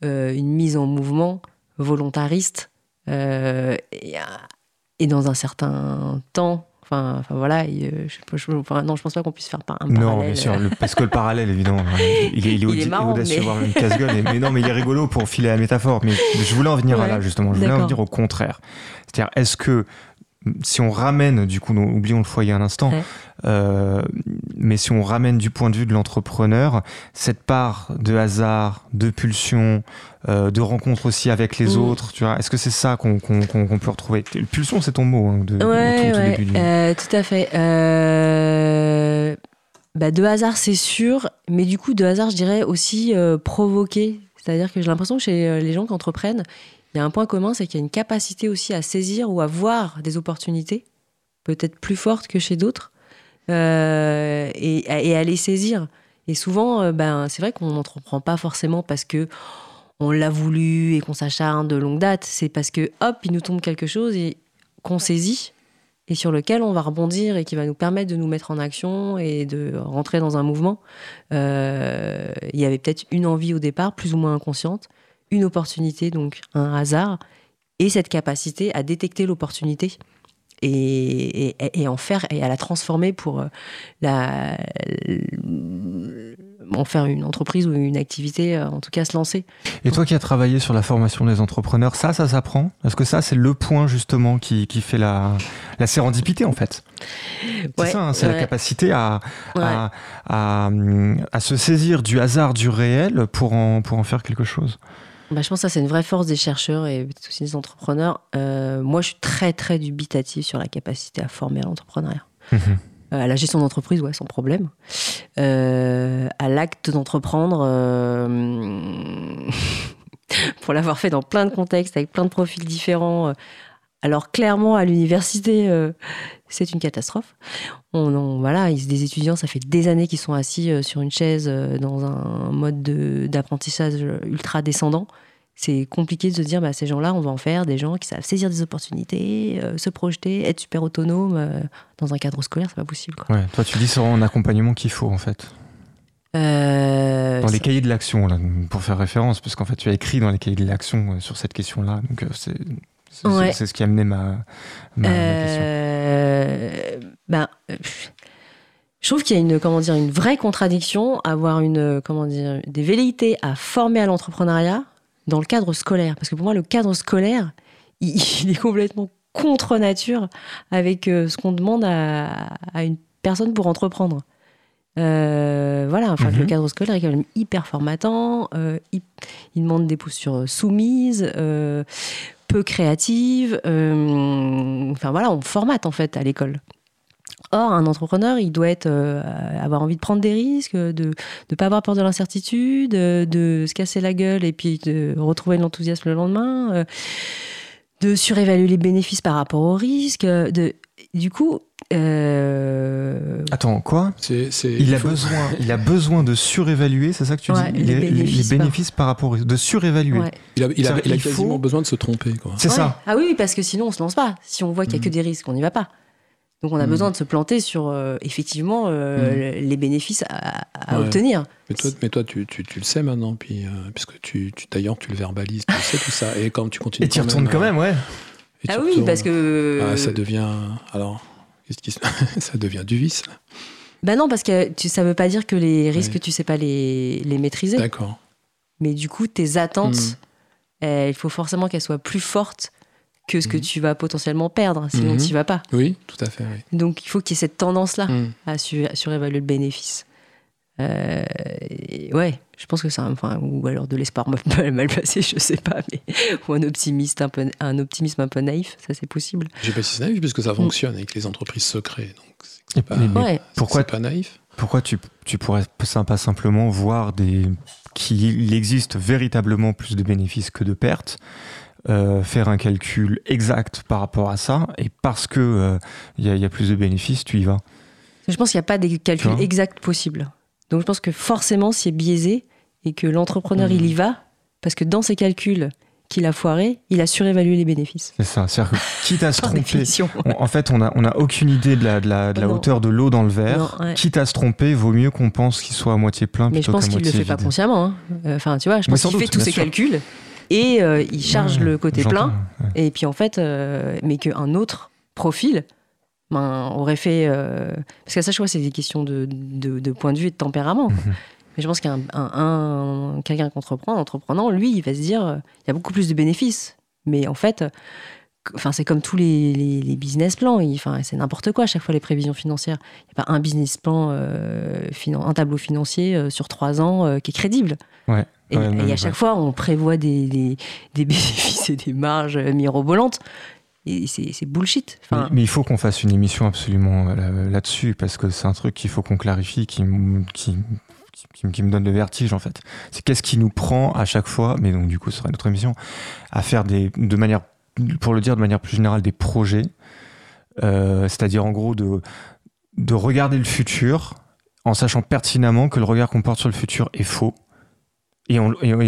euh, une mise en mouvement volontariste et, dans un certain temps. Enfin, enfin voilà, je, je- enfin, non, je pense pas qu'on puisse faire un Non, parallèle. bien sûr, le- parce que le parallèle, évidemment, il est, il est, <laughs> Il est marrant, audacieux, mais- voire même casse-gueule. Mais non, mais il est rigolo pour filer la métaphore. Mais je voulais en venir à là, justement. Je voulais en venir au contraire. C'est-à-dire, est-ce que, si on ramène, du coup, nous, oublions le foyer un instant, Ouais. euh, mais si on ramène du point de vue de l'entrepreneur, cette part de hasard, de pulsion, euh, de rencontre aussi avec les Mm. autres, tu vois, est-ce que c'est ça qu'on peut retrouver? Pulsion, c'est ton mot, hein, de, Ouais, tout, ouais, début du- euh, tout à fait. Bah, de hasard, c'est sûr, mais du coup, de hasard, je dirais aussi provoqué. C'est-à-dire que j'ai l'impression que chez les gens qui entreprennent, il y a un point commun, c'est qu'il y a une capacité aussi à saisir ou à voir des opportunités, peut-être plus fortes que chez d'autres, euh, et, et à les saisir. Et souvent, euh, ben, c'est vrai qu'on n'entreprend pas forcément parce que on l'a voulu et qu'on s'acharne de longue date. C'est parce que, hop, il nous tombe quelque chose et qu'on saisit et sur lequel on va rebondir et qui va nous permettre de nous mettre en action et de rentrer dans un mouvement. Euh, il y avait peut-être une envie au départ, plus ou moins inconsciente, une opportunité, donc un hasard, et cette capacité à détecter l'opportunité et, et, et en faire et à la transformer pour euh, la, en faire une entreprise ou une activité, euh, en tout cas se lancer. Et toi qui as travaillé sur la formation des entrepreneurs, ça, ça s'apprend? Est-ce que ça, c'est le point justement qui, qui fait la, la sérendipité en fait? C'est Ouais, ça, hein, c'est la capacité à, Ouais. à, à, à se saisir du hasard, du réel pour en, pour en faire quelque chose. Bah, je pense que ça, c'est une vraie force des chercheurs et aussi des entrepreneurs. Euh, moi, je suis très, très dubitatif sur la capacité à former à l'entrepreneuriat. Mhm. Euh, à la gestion d'entreprise, ouais, sans problème. Euh, à l'acte d'entreprendre, <laughs> pour l'avoir fait dans plein de contextes, avec plein de profils différents. Alors clairement, à l'université, euh, c'est une catastrophe. On, on- voilà, ils- des étudiants, ça fait des années qu'ils sont assis euh, sur une chaise euh, dans un mode de- d'apprentissage ultra descendant. C'est compliqué de se dire, bah, ces gens-là, on va en faire des gens qui savent saisir des opportunités, se projeter, être super autonomes. euh, dans un cadre scolaire, c'est pas possible. Quoi. Ouais, toi, tu dis c'est un accompagnement qu'il faut en fait. Euh, Dans les cahiers de l'action, pour faire référence, parce qu'en fait, tu as écrit dans les cahiers de l'action euh, sur cette question-là. Donc, euh, c'est c'est- Ouais. ce qui a amené ma, ma, ma question. Pff, je trouve qu'il y a une, comment dire, une vraie contradiction à avoir une, comment dire, des velléités à former à l'entrepreneuriat dans le cadre scolaire. Parce que pour moi, le cadre scolaire, <laughs> il, il est complètement contre nature avec euh, ce qu'on demande à, à une personne pour entreprendre. Euh, voilà, enfin, Mhm. le cadre scolaire est quand même hyper formatant. euh, il, il demande des postures soumises. euh, peu créative. euh, enfin voilà, on formate en fait à l'école. Or, un entrepreneur, il doit être, euh, avoir envie de prendre des risques, de ne pas avoir peur de l'incertitude, euh, de se casser la gueule et puis de retrouver l'enthousiasme le lendemain, euh, de surévaluer les bénéfices par rapport aux risques. De... du coup, euh, Attends, quoi il a, besoin, il a besoin de surévaluer, c'est ça que tu Ouais, dis les les, les- les bénéfices bénéfices par rapport aux- de surévaluer. ouais. Il a, il a- il a il faut- quasiment besoin de se tromper. C'est Ouais. ça. Ah oui, parce que sinon on se lance pas. Si on voit qu'il y a que Mm. des risques, on n'y va pas. Donc on a Mm. besoin de se planter sur euh, effectivement euh, les bénéfices à, à Ouais. obtenir. Mais toi, mais toi tu, tu, tu le sais maintenant, puis, euh, puisque tu, tu, d'ailleurs tu le verbalises, tu sais tout ça. Et quand tu continues. Et tu y retournes quand même, ouais. Et tu Ah oui, retournes, parce que ah, ça devient. Alors, qu'est-ce qui se- <laughs> ça devient du vice, là. bah non, parce que tu, ça veut pas dire que les risques Ouais. tu sais pas les, les maîtriser. D'accord. Mais du coup, tes attentes, Mm. euh, il faut forcément qu'elles soient plus fortes que ce que Mhm. tu vas potentiellement perdre, sinon Mhm. tu n'y vas pas. Oui, tout à fait. Oui. Donc il faut qu'il y ait cette tendance-là à, su- à surévaluer le bénéfice. Euh, ouais, je pense que c'est un, enfin, ou alors de l'espoir <laughs> mal, mal placé, je sais pas, mais <laughs> ou un optimiste un peu, un optimisme un peu naïf, ça c'est possible. J'ai pas si c'est naïf, puisque ça fonctionne avec les entreprises secrètes. Donc, pas, mais- mais Ouais. pourquoi pas naïf. Pourquoi tu, tu pourrais pas simplement voir des qu'il existe véritablement plus de bénéfices que de pertes, euh, faire un calcul exact par rapport à ça, et parce que euh, il y, a- il y a plus de bénéfices, tu y vas. Je pense qu'il n'y a pas des calculs exacts possibles. Donc je pense que forcément c'est biaisé et que l'entrepreneur il y va parce que dans ses calculs qu'il a foiré, il a surévalué les bénéfices. C'est ça. C'est-à-dire que <laughs> quitte à se tromper, on- en fait, on a, on a aucune idée de la, de la, de la Non. hauteur de l'eau dans le verre. Non, ouais. Quitte à se tromper, vaut mieux qu'on pense qu'il soit à moitié plein Mais je pense qu'il le moitié fait pas consciemment. hein. Euh, Enfin, tu vois, je Mais pense qu'il fait tous ses sûr. calculs et euh, il charge Ouais, le côté plein. ouais. Et puis en fait, euh, mais qu'un autre profil ben, aurait fait. euh, parce qu'à ça, je vois, c'est des questions de, de, de point de vue et de tempérament. Mhm. Mais je pense qu'un un, un- quelqu'un qui entreprend, entreprenant, lui, il va se dire euh, il y a beaucoup plus de bénéfices. Mais en fait, enfin, c'est comme tous les, les- les business plans. il- Enfin, c'est n'importe quoi à chaque fois les prévisions financières. Il n'y a pas un business plan, euh, finan- un tableau financier euh, sur trois ans euh, qui est crédible. Ouais. Et, Ouais, et non, à ouais. chaque fois, on prévoit des, des, des <laughs> bénéfices et des marges mirobolantes. C'est bullshit. Mais, il faut qu'on fasse une émission absolument euh, là- là-dessus, parce que c'est un truc qu'il faut qu'on clarifie, qui, qui, me donne le vertige en fait. C'est qu'est-ce qui nous prend à chaque fois, mais donc du coup ce sera notre émission, à faire des, de manière, pour le dire de manière plus générale, des projets, euh, c'est-à-dire en gros de, de regarder le futur en sachant pertinemment que le regard qu'on porte sur le futur est faux, et,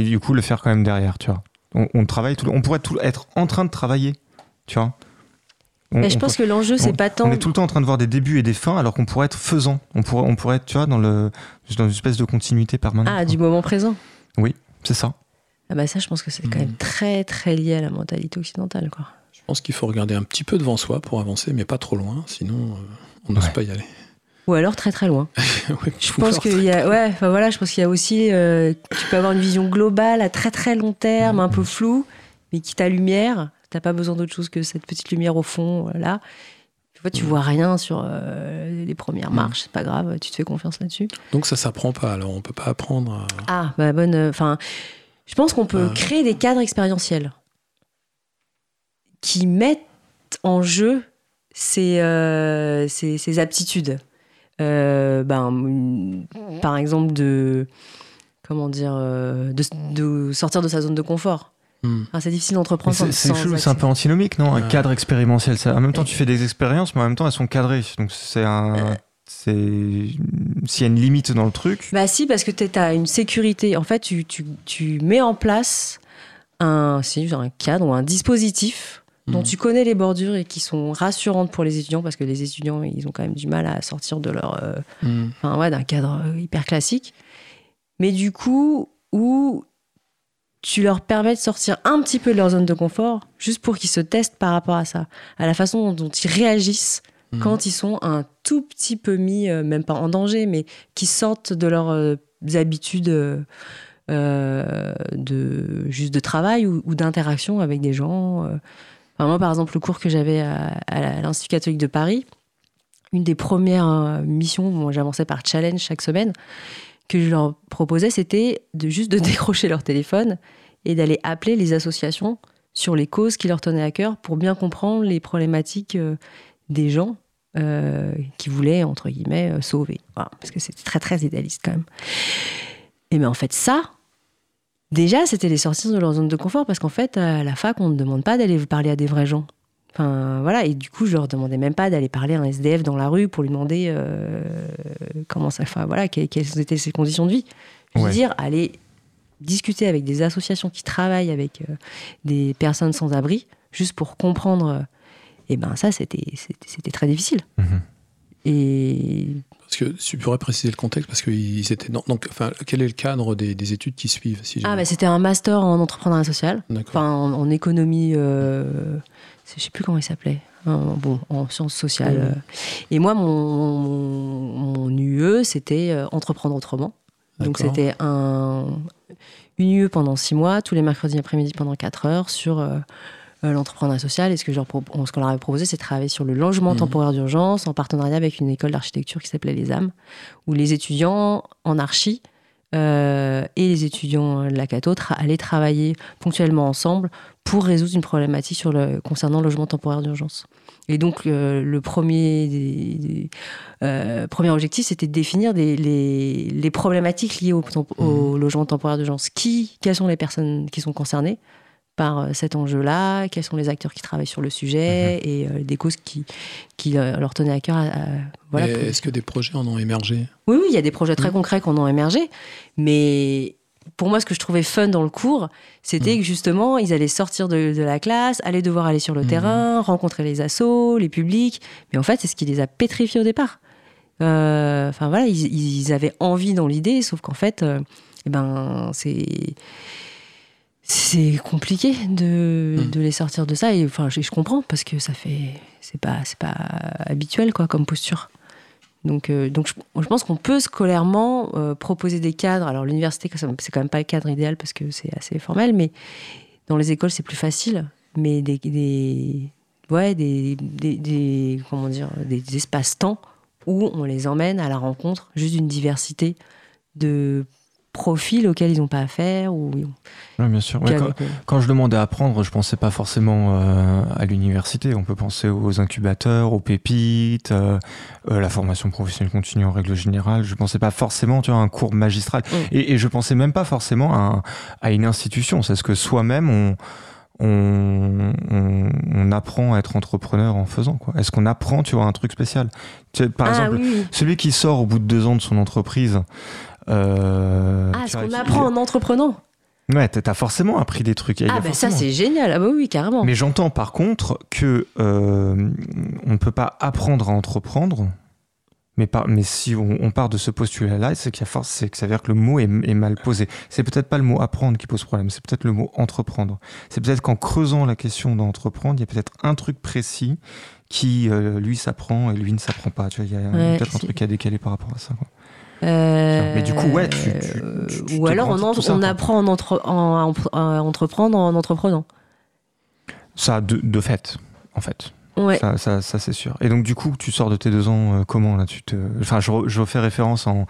du coup le faire quand même derrière, tu vois. On, on travaille, tout, on pourrait tout, être en train de travailler, tu vois. On- mais je on pense que l'enjeu, c'est pas tant. on est tout le temps en train de voir des débuts et des fins alors qu'on pourrait être faisant. On pourrait, on pourrait être, tu vois, dans, le, dans une espèce de continuité permanente. Ah, quoi. du moment présent. C'est ça. Ah bah ça, je pense que c'est quand même très très lié à la mentalité occidentale, quoi. Je pense qu'il faut regarder un petit peu devant soi pour avancer, mais pas trop loin, sinon euh, on n'ose Ouais. pas y aller. Ou alors très très loin. <laughs> Ouais, Je pense qu'il y a, ouais, enfin voilà, je pense qu'il y a aussi, euh, tu peux avoir une vision globale à très très long terme, un peu floue, mais qui ta lumière, t'as pas besoin d'autre chose que cette petite lumière au fond, euh, là. Tu vois, tu Mhm. vois rien sur euh, les premières marches, c'est pas grave, tu te fais confiance là-dessus. Donc ça s'apprend pas, alors on peut pas apprendre à... Ah, bah bonne, enfin, je pense qu'on peut Ah. créer des cadres expérientiels qui mettent en jeu ces, euh, ces, ces aptitudes. Euh, ben, par exemple, de, comment dire, euh, de, de sortir de sa zone de confort. Hmm. Enfin, c'est difficile d'entreprendre C'est sans, c'est sans chelou, c'est un peu antinomique, non? Un cadre expérientiel. ça- En même temps, tu fais des expériences, mais en même temps, elles sont cadrées. Donc, c'est un. C'est. S'il y a une limite dans le truc. Bah si, parce que tu as une sécurité. En fait, tu, tu, tu mets en place un, un cadre ou un dispositif dont Mhm. tu connais les bordures et qui sont rassurantes pour les étudiants, parce que les étudiants, ils ont quand même du mal à sortir de leur, euh, Hmm. enfin, ouais, d'un cadre euh, hyper classique. Mais du coup, où tu leur permets de sortir un petit peu de leur zone de confort, juste pour qu'ils se testent par rapport à ça, à la façon dont ils réagissent Hmm. quand ils sont un tout petit peu mis, euh, même pas en danger, mais qui sortent de leurs euh, habitudes euh, de juste de travail ou, ou d'interaction avec des gens. Enfin, moi, par exemple, le cours que j'avais à, à l'Institut catholique de Paris, une des premières missions, j'avançais par challenge chaque semaine, que je leur proposais, c'était de juste de <laughs> décrocher leur téléphone et d'aller appeler les associations sur les causes qui leur tenaient à cœur pour bien comprendre les problématiques euh, des gens euh, qui voulaient, entre guillemets, euh, sauver. Parce que c'était très, très idéaliste quand même. Et bien en fait, ça, déjà, c'était les sortir de leur zone de confort parce qu'en fait, à la fac, on ne demande pas d'aller parler à des vrais gens. Enfin, voilà. Et du coup, je leur demandais même pas d'aller parler à un SDF dans la rue pour lui demander euh, comment ça, enfin, voilà, quelles, quelles étaient ses conditions de vie. Je veux Ouais. dire, aller discuter avec des associations qui travaillent avec euh, des personnes sans abri, juste pour comprendre. euh, et ben ça, c'était c'était c'était très difficile. Mhm. Et Parce que tu pourrais préciser le contexte, parce qu'ils étaient. dans- donc, enfin, quel est le cadre des, des études qui suivent si ah, bah, c'était un master en entrepreneuriat social. Enfin en, en économie, euh, je sais plus comment il s'appelait, En- bon, en sciences sociales. Et moi, mon, mon, mon UE, c'était euh, entreprendre autrement. Donc c'était un, une UE pendant six mois, tous les mercredis après-midi pendant quatre heures sur euh, euh, l'entrepreneuriat social. Et ce que je leur ce qu'on leur avait proposé, c'est de travailler sur le logement Mhm. temporaire d'urgence en partenariat avec une école d'architecture qui s'appelait Les âmes, où les étudiants en archi euh, et les étudiants de la Cato tra- allaient travailler ponctuellement ensemble pour résoudre une problématique sur le, concernant le logement temporaire d'urgence. Et donc, euh, le premier, des- des- euh, premier objectif, c'était de définir des- les, les problématiques liées au, au logement temporaire d'urgence. Qui, quelles sont les personnes qui sont concernées par euh, cet enjeu-là? Quels sont les acteurs qui travaillent sur le sujet? Et euh, des causes qui, qui euh, leur tenaient à cœur à- à- voilà, Mais pour- Est-ce que des projets en ont émergé? Oui, oui, il y a des projets très Mm. concrets qui en ont émergé. Mais pour moi, ce que je trouvais fun dans le cours, c'était Mm. que justement, ils allaient sortir de, de la classe, aller devoir aller sur le Mm. terrain, rencontrer les assos, les publics. Mais en fait, c'est ce qui les a pétrifiés au départ. Euh, Enfin voilà, ils, ils avaient envie dans l'idée, sauf qu'en fait, euh, eh ben, c'est. C'est compliqué de, Mm. de les sortir de ça et enfin je, je comprends parce que ça fait c'est pas c'est pas habituel quoi comme posture. Donc, euh, donc je, pense qu'on peut scolairement euh, proposer des cadres. Alors, l'université, c'est quand même pas le cadre idéal parce que c'est assez formel, mais dans les écoles, c'est plus facile. Mais des, ouais, des, des, des- comment dire, des espaces-temps où on les emmène à la rencontre juste d'une diversité de profils auxquels ils n'ont pas affaire. Ou, Ouais, bien sûr. Ouais, quand, je demandais à apprendre, je pensais pas forcément euh, à l'université. On peut penser aux incubateurs, aux pépites, euh, euh, la formation professionnelle continue en règle générale. Je pensais pas forcément tu vois, à un cours magistral. Mm. Et, et je pensais même pas forcément à, un- à une institution. C'est ce que soi-même, on, on, on- on apprend à être entrepreneur en faisant. quoi. Est-ce qu'on apprend tu vois, un truc spécial? Tu sais, Par ah exemple, oui, oui. celui qui sort au bout de deux ans de son entreprise. Euh, Ah, ce qu'on apprend en entreprenant. Ouais, t'as forcément appris des trucs. Ah, ben ça, forcément- c'est génial. Ah, bah oui, carrément. mais j'entends par contre que euh, on ne peut pas apprendre à entreprendre. Mais, par- mais si on, on part de ce postulat-là, c'est qu'il y a force, c'est que ça veut dire que le mot est, est mal posé. C'est peut-être pas le mot apprendre qui pose problème, c'est peut-être le mot entreprendre. C'est peut-être qu'en creusant la question d'entreprendre, il y a peut-être un truc précis qui euh, lui s'apprend et lui ne s'apprend pas. Tu vois, il y a Ouais, peut-être un truc à décaler par rapport à ça. quoi. Euh, Mais du coup, ouais, tu- tu- tu- tu ou alors on, en- ça, apprend en entre- en- en- à entreprendre en entreprenant. Ça, de, de fait, en fait. Ouais. Ça, ça, ça, c'est sûr. Et donc, du coup, tu sors de tes deux ans, euh, comment là tu te... Enfin, je, re- je refais référence en,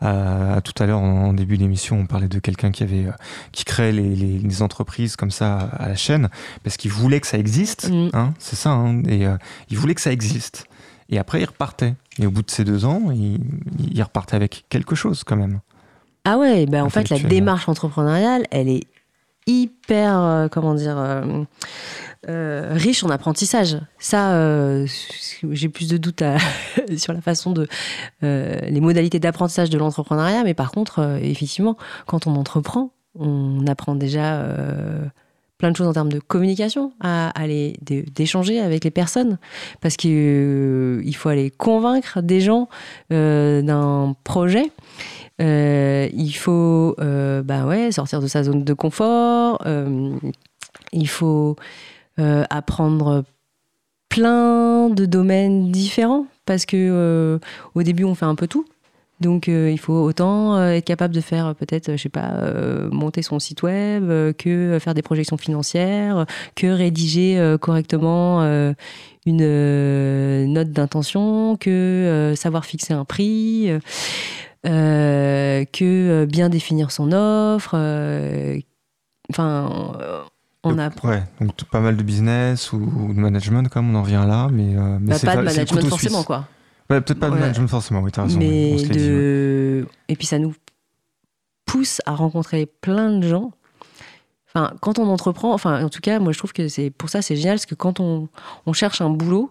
à, à tout à l'heure, en, début d'émission, on parlait de quelqu'un qui avait euh, qui créait les, les- les entreprises comme ça à la chaîne, parce qu'il voulait que ça existe, Mm. hein, c'est ça, hein, et euh, il voulait que ça existe. Et après, il repartait. Et au bout de ces deux ans, il, il repartait avec quelque chose quand même. Ah ouais, ben en fait, la démarche entrepreneuriale, elle est hyper, euh, comment dire, euh, euh, riche en apprentissage. Ça, j'ai plus de doutes <laughs> sur la façon de. les modalités d'apprentissage de l'entrepreneuriat, mais par contre, effectivement, quand on entreprend, on apprend déjà. Euh, plein de choses en termes de communication, à aller d'é- d'échanger avec les personnes, parce qu'il faut aller convaincre des gens euh, d'un projet. Euh, il faut euh, bah ouais, sortir de sa zone de confort. euh, il faut euh, apprendre plein de domaines différents parce que euh, au début on fait un peu tout. Donc euh, il faut autant euh, être capable de faire euh, peut-être, je sais pas, euh, monter son site web, euh, que faire des projections financières, que rédiger correctement une note d'intention, que savoir fixer un prix, que bien définir son offre. Enfin, on apprend. Ouais, donc pas mal de business ou, ou de management, comme on en revient là, mais, mais Bah, pas de management forcément, suisse. quoi. Ouais, peut-être pas de management forcément, oui, t'as raison. mais on dit, ouais. et puis ça nous pousse à rencontrer plein de gens Enfin, quand on entreprend, enfin, en tout cas, moi, je trouve que c'est pour ça, c'est génial, parce que quand on, on cherche un boulot,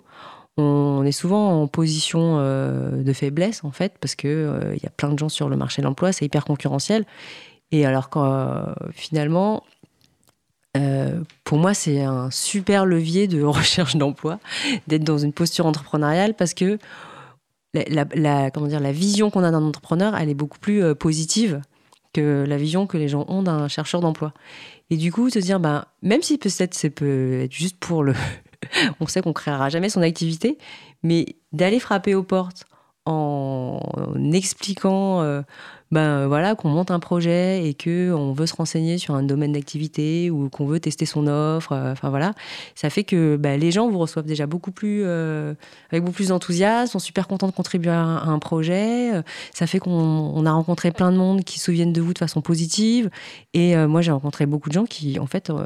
on est souvent en position euh, de faiblesse, en fait, parce que euh, il y a plein de gens sur le marché de l'emploi, c'est hyper concurrentiel. Et alors, euh, finalement, euh, pour moi, c'est un super levier de <laughs> recherche d'emploi, d'être dans une posture entrepreneuriale, parce que la, comment dire, la vision qu'on a d'un entrepreneur, elle est beaucoup plus euh, positive que la vision que les gens ont d'un chercheur d'emploi. Et du coup, se dire, ben, même si peut-être ça peut être juste pour le... <laughs> on sait qu'on créera jamais son activité, mais d'aller frapper aux portes en expliquant euh, ben, voilà, qu'on monte un projet et que on veut se renseigner sur un domaine d'activité ou qu'on veut tester son offre, euh, enfin voilà, ça fait que ben, les gens vous reçoivent déjà beaucoup plus euh, avec beaucoup plus d'enthousiasme, sont super contents de contribuer à un, projet. Euh, Ça fait qu'on on a rencontré plein de monde qui se souviennent de vous de façon positive. Et euh, moi, j'ai rencontré beaucoup de gens qui, en fait, euh,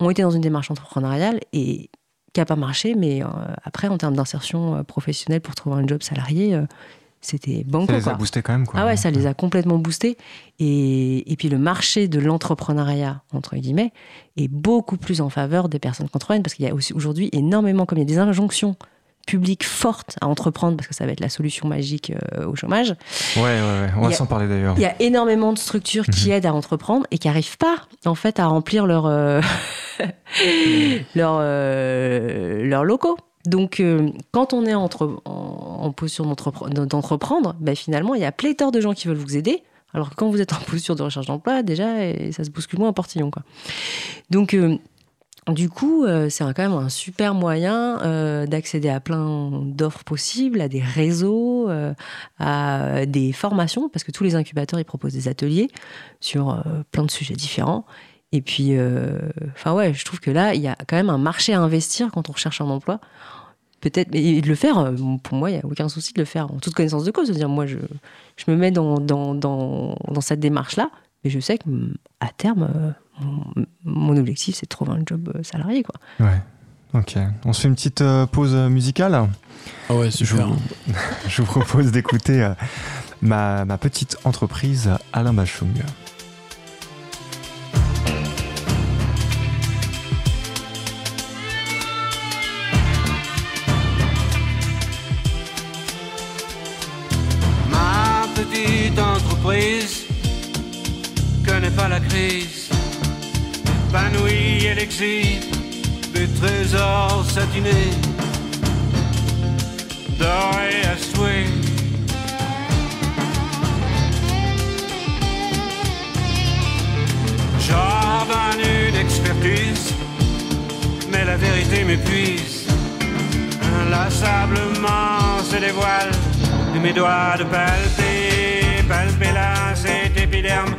ont été dans une démarche entrepreneuriale et qui n'a pas marché. Mais euh, après, en termes d'insertion euh, professionnelle pour trouver un job salarié, c'était Ça banco. les a quoi. boostés quand même. Quoi. Ah ouais, ça les a complètement boostés. Et, et puis le marché de l'entrepreneuriat, entre guillemets, est beaucoup plus en faveur des personnes qui entreprennent parce qu'il y a aussi aujourd'hui énormément, comme il y a des injonctions publiques fortes à entreprendre parce que ça va être la solution magique euh, au chômage, Ouais, ouais, ouais. On va s'en parler d'ailleurs. il y a énormément de structures qui aident à entreprendre et qui n'arrivent pas, en fait, à remplir leur, euh, <laughs> leur, euh, leurs locaux. Donc, euh, quand on est en, en d'entrepre- d'entreprendre, ben, finalement, il y a pléthore de gens qui veulent vous aider. Alors que quand vous êtes en posture de recherche d'emploi, déjà, ça se bouscule moins un portillon. Donc, euh, du coup, euh, c'est quand même un super moyen d'accéder à plein d'offres possibles, à des réseaux, à des formations, parce que tous les incubateurs, ils proposent des ateliers sur plein de sujets différents. Et puis, euh, enfin ouais, je trouve que là, il y a quand même un marché à investir quand on recherche un emploi. Peut-être, et de le faire, euh, pour moi, il n'y a aucun souci de le faire en toute connaissance de cause. De dire, moi, je, je me mets dans, dans, dans, dans cette démarche-là, mais je sais que mm, à terme, euh, mon, mon objectif, c'est de trouver un job salarié. Quoi. Ouais. Ok. On se fait une petite euh, pause musicale. Ah ouais, Je super. vous, <laughs> je vous propose d'écouter euh, ma, ma petite entreprise Alain Bachung. La crise. Épanouie, elle exhibe des trésors satinés, dorés à souhait. J'ordonne une expertise, mais la vérité m'épuise. Inlassablement se dévoile et mes doigts de palper, palper là cet épiderme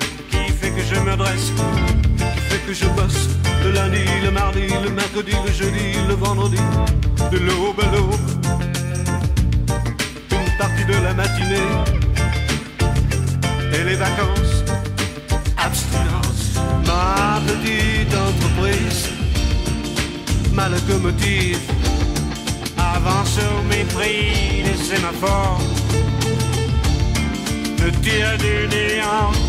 qui fait que je bosse le lundi, le mardi, le mercredi, le jeudi, le vendredi, de l'aube à l'aube, une partie de la matinée et les vacances, abstinence, ma petite entreprise, ma locomotive avance au mépris des sémaphores, me tire du néant.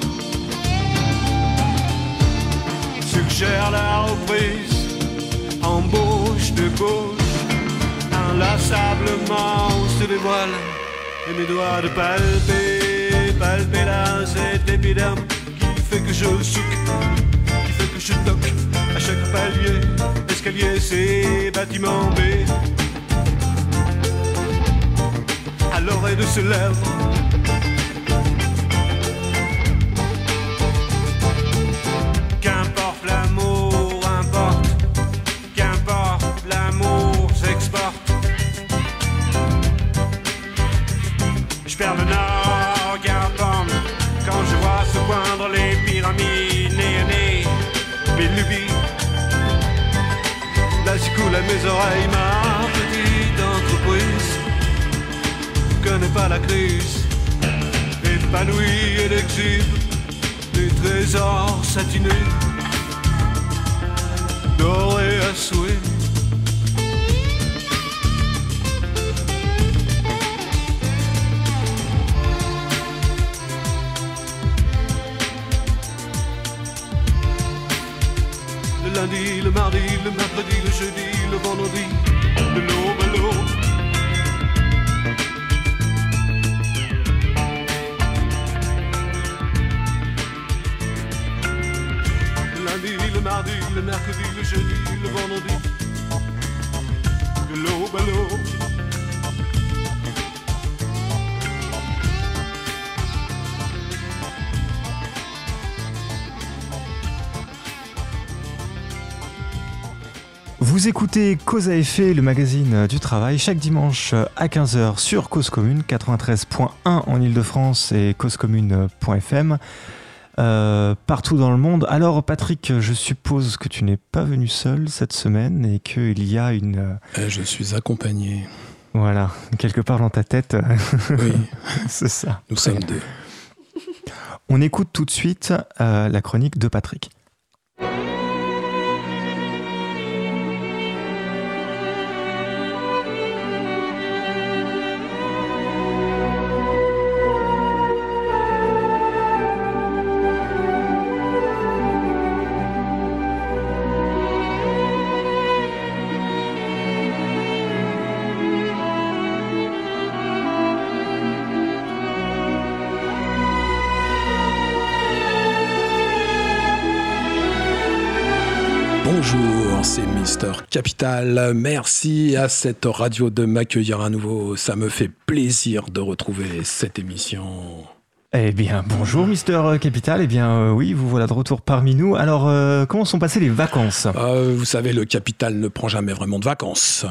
suggère la reprise, embauche de gauche, inlassablement se dévoile et mes doigts de palper, palper là cet épiderme qui fait que je souque qui fait que je toque à chaque palier, escalier, c'est bâtiment B. À l'oreille de se lèvre. Mes oreilles ma petite entreprise. Connais pas la crise, épanouie et exhibe les trésors satinés, dorés à souhait. Le lundi, le mardi, le mercredi, le jeudi, le vendredi, de l'aube à l'aube. Le lundi, le mardi, le mercredi, le jeudi, le vendredi, de l'aube à l'aube. Vous écoutez Cause à effet, le magazine du travail, chaque dimanche à 15h sur Cause Commune 93.1 en Ile-de-France et causecommune.fm. Euh, partout dans le monde. Alors Patrick, je suppose que tu n'es pas venu seul cette semaine et qu'il y a une... euh, Euh, je suis accompagné. voilà, quelque part dans ta tête, Oui, <laughs> c'est ça. nous sommes deux. On écoute tout de suite euh, la chronique de Patrick. Capital. Merci à cette radio de m'accueillir à nouveau. Ça me fait plaisir de retrouver cette émission. Eh bien, bonjour Mister Capital. Eh bien, euh, oui, vous voilà de retour parmi nous. Alors, euh, comment sont passées les vacances? Euh, vous savez, le capital ne prend jamais vraiment de vacances.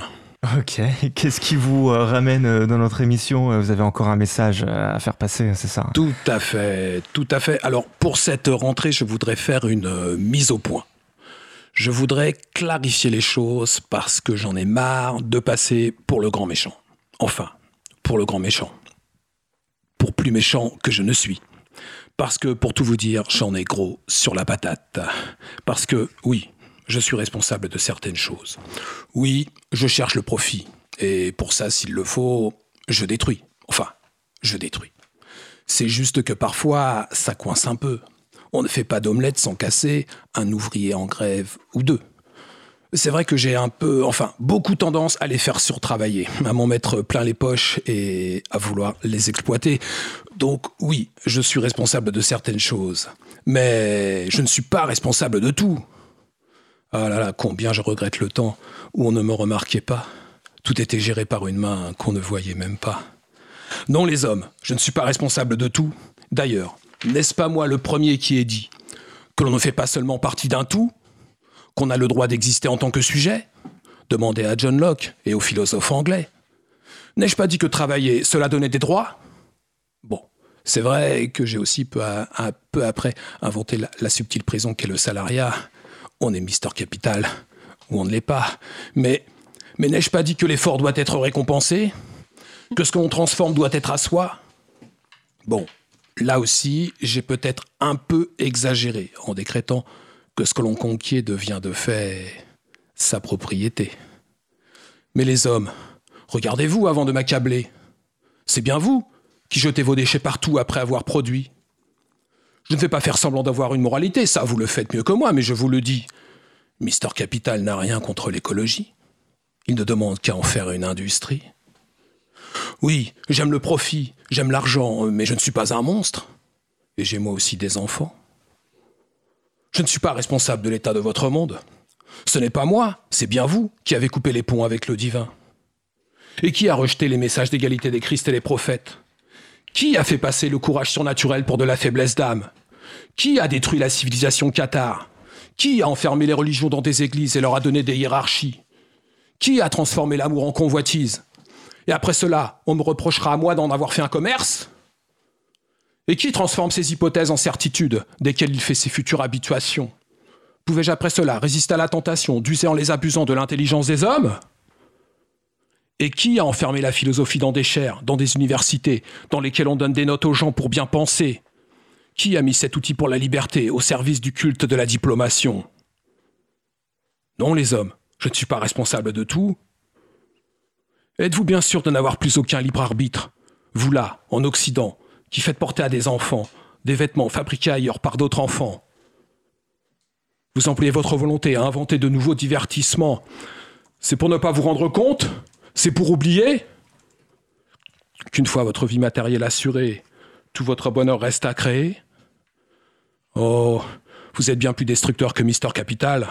Ok. <laughs> Qu'est-ce qui vous ramène dans notre émission? Vous avez encore un message à faire passer, c'est ça Tout à fait, tout à fait. Alors, pour cette rentrée, je voudrais faire une mise au point. Je voudrais clarifier les choses parce que j'en ai marre de passer pour le grand méchant. Enfin, pour le grand méchant. Pour plus méchant que je ne suis. Parce que, pour tout vous dire, j'en ai gros sur la patate. Parce que, oui, je suis responsable de certaines choses. Oui, je cherche le profit. Et pour ça, s'il le faut, je détruis. Enfin, je détruis. C'est juste que parfois, ça coince un peu. On ne fait pas d'omelette sans casser un ouvrier en grève ou deux. C'est vrai que j'ai un peu, enfin, beaucoup tendance à les faire surtravailler, à m'en mettre plein les poches et à vouloir les exploiter. Donc oui, je suis responsable de certaines choses. Mais je ne suis pas responsable de tout. Ah là là, combien je regrette le temps où on ne me remarquait pas. Tout était géré par une main qu'on ne voyait même pas. Non, les hommes, je ne suis pas responsable de tout. D'ailleurs, n'est-ce pas moi le premier qui ai dit que l'on ne fait pas seulement partie d'un tout, qu'on a le droit d'exister en tant que sujet Demandez à John Locke et aux philosophes anglais. N'ai-je pas dit que travailler, cela donnait des droits? Bon, c'est vrai que j'ai aussi peu, après inventé la, subtile prison qu'est le salariat. On est Mister Capital, ou on ne l'est pas. Mais, mais n'ai-je pas dit que l'effort doit être récompensé? Que ce que l'on transforme doit être à soi? Bon, là aussi, j'ai peut-être un peu exagéré en décrétant que ce que l'on conquiert devient de fait sa propriété. Mais les hommes, regardez-vous avant de m'accabler. C'est bien vous qui jetez vos déchets partout après avoir produit. Je ne vais pas faire semblant d'avoir une moralité, ça vous le faites mieux que moi, mais je vous le dis. Mister Capital n'a rien contre l'écologie. Il ne demande qu'à en faire une industrie. Oui, j'aime le profit, j'aime l'argent, mais je ne suis pas un monstre. Et j'ai moi aussi des enfants. Je ne suis pas responsable de l'état de votre monde. Ce n'est pas moi, c'est bien vous qui avez coupé les ponts avec le divin. Et qui a rejeté les messages d'égalité des Christ et les prophètes Qui a fait passer le courage surnaturel pour de la faiblesse d'âme Qui a détruit la civilisation cathare Qui a enfermé les religions dans des églises et leur a donné des hiérarchies Qui a transformé l'amour en convoitise Et après cela, on me reprochera à moi d'en avoir fait un commerce. Et qui transforme ses hypothèses en certitudes desquelles il fait ses futures habituations? Pouvais-je après cela résister à la tentation d'user en les abusant de l'intelligence des hommes? Et qui a enfermé la philosophie dans des chaires, dans des universités, dans lesquelles on donne des notes aux gens pour bien penser? Qui a mis cet outil pour la liberté au service du culte de la diplomation? Non, les hommes, je ne suis pas responsable de tout. Êtes-vous bien sûr de n'avoir plus aucun libre arbitre? Vous là, en Occident, qui faites porter à des enfants des vêtements fabriqués ailleurs par d'autres enfants. Vous employez votre volonté à inventer de nouveaux divertissements. C'est pour ne pas vous rendre compte? C'est pour oublier? Qu'une fois votre vie matérielle assurée, tout votre bonheur reste à créer? Oh, vous êtes bien plus destructeur que Mister Capital.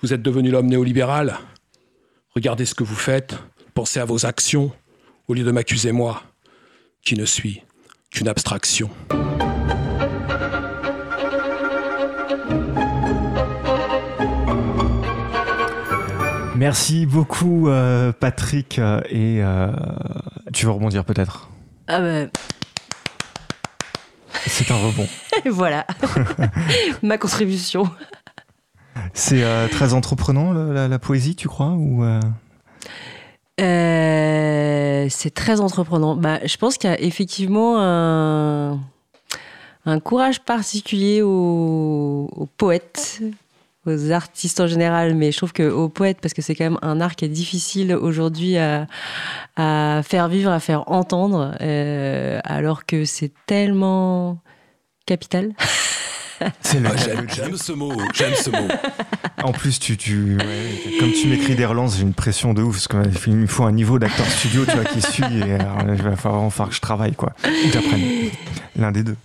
Vous êtes devenu l'homme néolibéral. Regardez ce que vous faites, pensez à vos actions, au lieu de m'accuser moi, qui ne suis qu'une abstraction. Merci beaucoup, euh, Patrick. euh, Et euh, tu veux rebondir peut-être? Ah bah, C'est un rebond. <laughs> voilà. <laughs> Ma contribution. C'est euh, très entreprenant la, la poésie, tu crois ou euh, c'est très entreprenant. Bah, je pense qu'il y a effectivement un, un courage particulier aux, aux poètes, aux artistes en général, mais je trouve qu'aux poètes, parce que c'est quand même un art qui est difficile aujourd'hui à, à faire vivre, à faire entendre, euh, alors que c'est tellement capital. C'est le- j'aime, j'aime ce mot, j'aime ce mot. En plus, tu, comme tu m'écris des relances, j'ai une pression de ouf parce qu'il me faut un niveau d'acteur studio, tu vois, qui suit. Et alors, il va falloir falloir que je travaille, quoi, ou j'apprenne. L'un des deux.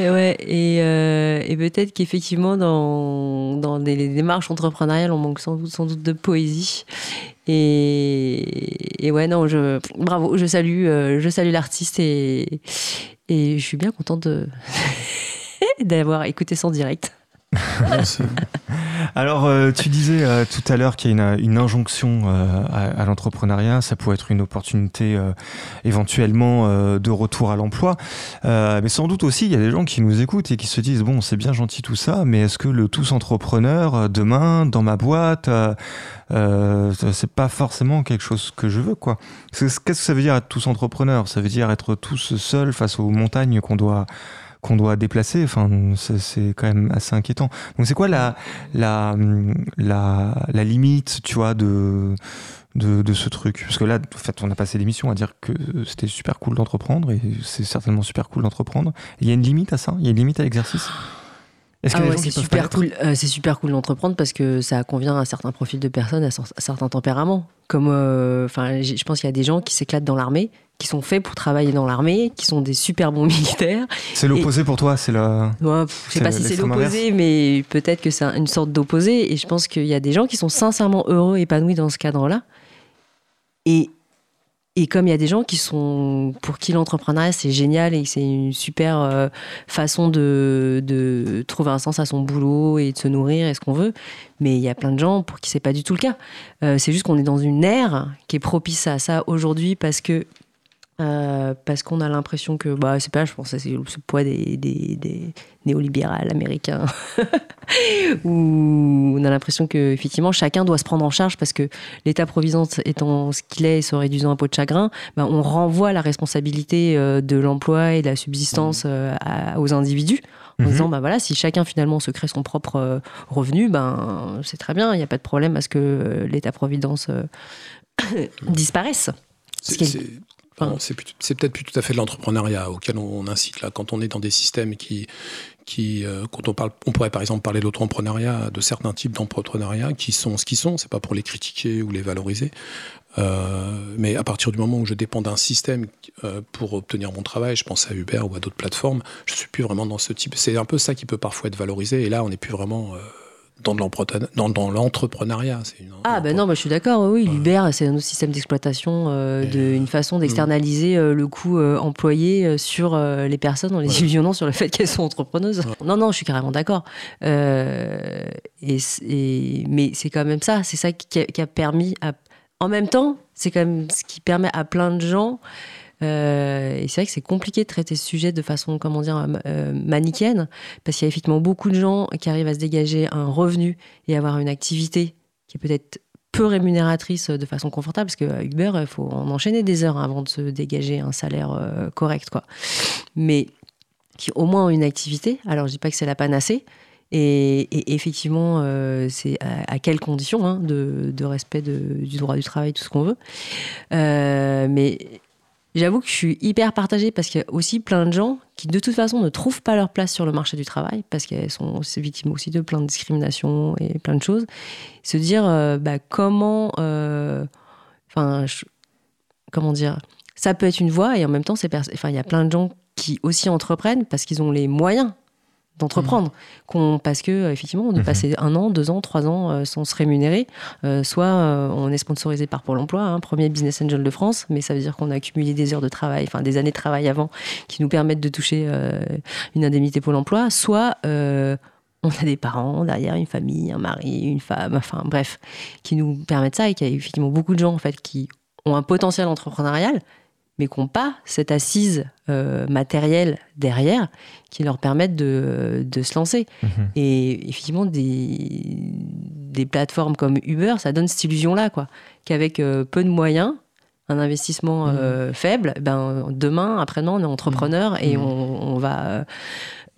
Et ouais, euh, et peut-être qu'effectivement, dans, dans des les démarches entrepreneuriales, on manque sans doute, de poésie. Et, ouais, non, je, bravo, je salue, euh, je salue l'artiste et, je suis bien contente <laughs> d'avoir écouté son direct. <laughs> Alors, euh, tu disais euh, tout à l'heure qu'il y a une, injonction euh, à, l'entrepreneuriat. Ça pourrait être une opportunité éventuellement de retour à l'emploi. Mais sans doute aussi, il y a des gens qui nous écoutent et qui se disent bon, c'est bien gentil tout ça, mais est-ce que le tous entrepreneur demain dans ma boîte, c'est pas forcément quelque chose que je veux, quoi. Qu'est-ce que ça veut dire être tous entrepreneurs? Ça veut dire être tous seuls face aux montagnes qu'on doit qu'on doit déplacer. Enfin, c'est quand même assez inquiétant. Donc, c'est quoi la la, la, la limite, tu vois, de, de, de ce truc? Parce que là, en fait, on a passé l'émission à dire que c'était super cool d'entreprendre et c'est certainement super cool d'entreprendre. Il y a une limite à ça? Il y a une limite à l'exercice? Ah ouais, c'est qui peuvent super cool. euh, c'est super cool d'entreprendre parce que ça convient à certains profils de personnes, à, cer- à certains tempéraments. Comme, euh, enfin, je pense qu'il y a des gens qui s'éclatent dans l'armée, qui sont faits pour travailler dans l'armée, qui sont des super bons <laughs> militaires. C'est l'opposé pour toi C'est. Ouais, pff, je sais pas si c'est l'opposé, mais peut-être que c'est un- une sorte d'opposé. Et je pense qu'il y a des gens qui sont sincèrement heureux, épanouis dans ce cadre-là. Et, et comme il y a des gens qui sont pour qui l'entrepreneuriat c'est génial et c'est une super euh, façon de, de trouver un sens à son boulot et de se nourrir et ce qu'on veut, mais il y a plein de gens pour qui c'est pas du tout le cas. Euh, c'est juste qu'on est dans une ère qui est propice à ça aujourd'hui parce que euh, parce qu'on a l'impression que, bah, c'est pas, je pense que c'est le poids des, des, des néolibérales américains, <laughs> où on a l'impression que, effectivement, chacun doit se prendre en charge parce que l'État-providence étant ce qu'il est et se réduisant un pot de chagrin, bah, on renvoie la responsabilité euh, de l'emploi et de la subsistance euh, à- aux individus en Mhm. disant, bah voilà, si chacun finalement se crée son propre revenu, ben, c'est très bien, il n'y a pas de problème à ce que euh, l'État-providence euh, <coughs> disparaisse. Ce C'est, c'est- peut-être plus tout à fait de l'entrepreneuriat auquel on, on incite là. Quand on est dans des systèmes qui, qui euh, quand on parle, on pourrait par exemple parler d'entrepreneuriat, de certains types d'entrepreneuriat qui sont ce qu'ils sont. C'est pas pour les critiquer ou les valoriser, Euh, mais à partir du moment où je dépends d'un système euh, pour obtenir mon travail, je pense à Uber ou à d'autres plateformes, je suis plus vraiment dans ce type. C'est un peu ça qui peut parfois être valorisé. Et là, on n'est plus vraiment dans de l'entrepreneuriat. Une- Ah ben non, bah, je suis d'accord, oui, l'Uber, c'est un autre système d'exploitation, euh, de, une façon d'externaliser euh, le coût euh, employé euh, sur euh, les personnes en les illusionnant sur le fait qu'elles sont entrepreneuses. Non, non, je suis carrément d'accord. Euh, et- mais c'est quand même ça, c'est ça qui a, qui a permis à... En même temps, c'est quand même ce qui permet à plein de gens Euh, et c'est vrai que c'est compliqué de traiter ce sujet de façon, comment dire, euh, manichéenne, parce qu'il y a effectivement beaucoup de gens qui arrivent à se dégager un revenu et avoir une activité qui est peut-être peu rémunératrice de façon confortable, parce que Uber, il faut en enchaîner des heures avant de se dégager un salaire euh, correct, quoi. Mais qui au moins ont une activité. Alors, je dis pas que c'est la panacée, et, effectivement, euh, c'est à, quelles conditions hein, de, respect du droit du travail, tout ce qu'on veut. Euh, mais j'avoue que je suis hyper partagée parce qu'il y a aussi plein de gens qui, de toute façon, ne trouvent pas leur place sur le marché du travail parce qu'elles sont victimes aussi de plein de discriminations et plein de choses. Se dire euh, bah, comment. euh, Enfin, comment dire Ça peut être une voie et en même temps, il y a plein de gens qui aussi entreprennent parce qu'ils ont les moyens d'entreprendre, qu'on- parce que euh, effectivement, de Mhm. passer un an, deux ans, trois ans euh, sans se rémunérer, euh, soit euh, on est sponsorisé par Pôle Emploi, hein, premier business angel de France, mais ça veut dire qu'on a accumulé des heures de travail, enfin des années de travail avant, qui nous permettent de toucher une indemnité Pôle Emploi, soit on a des parents derrière, une famille, un mari, une femme, enfin bref, qui nous permettent ça et qu'il y a effectivement beaucoup de gens en fait qui ont un potentiel entrepreneurial, mais qui n'ont pas cette assise euh, matérielle derrière qui leur permettent de, de se lancer. Mhm. Et effectivement, des, des plateformes comme Uber, ça donne cette illusion-là, quoi. Qu'avec euh, peu de moyens, un investissement euh, faible, ben, demain, après-demain, on est entrepreneur et Mhm. on, on va,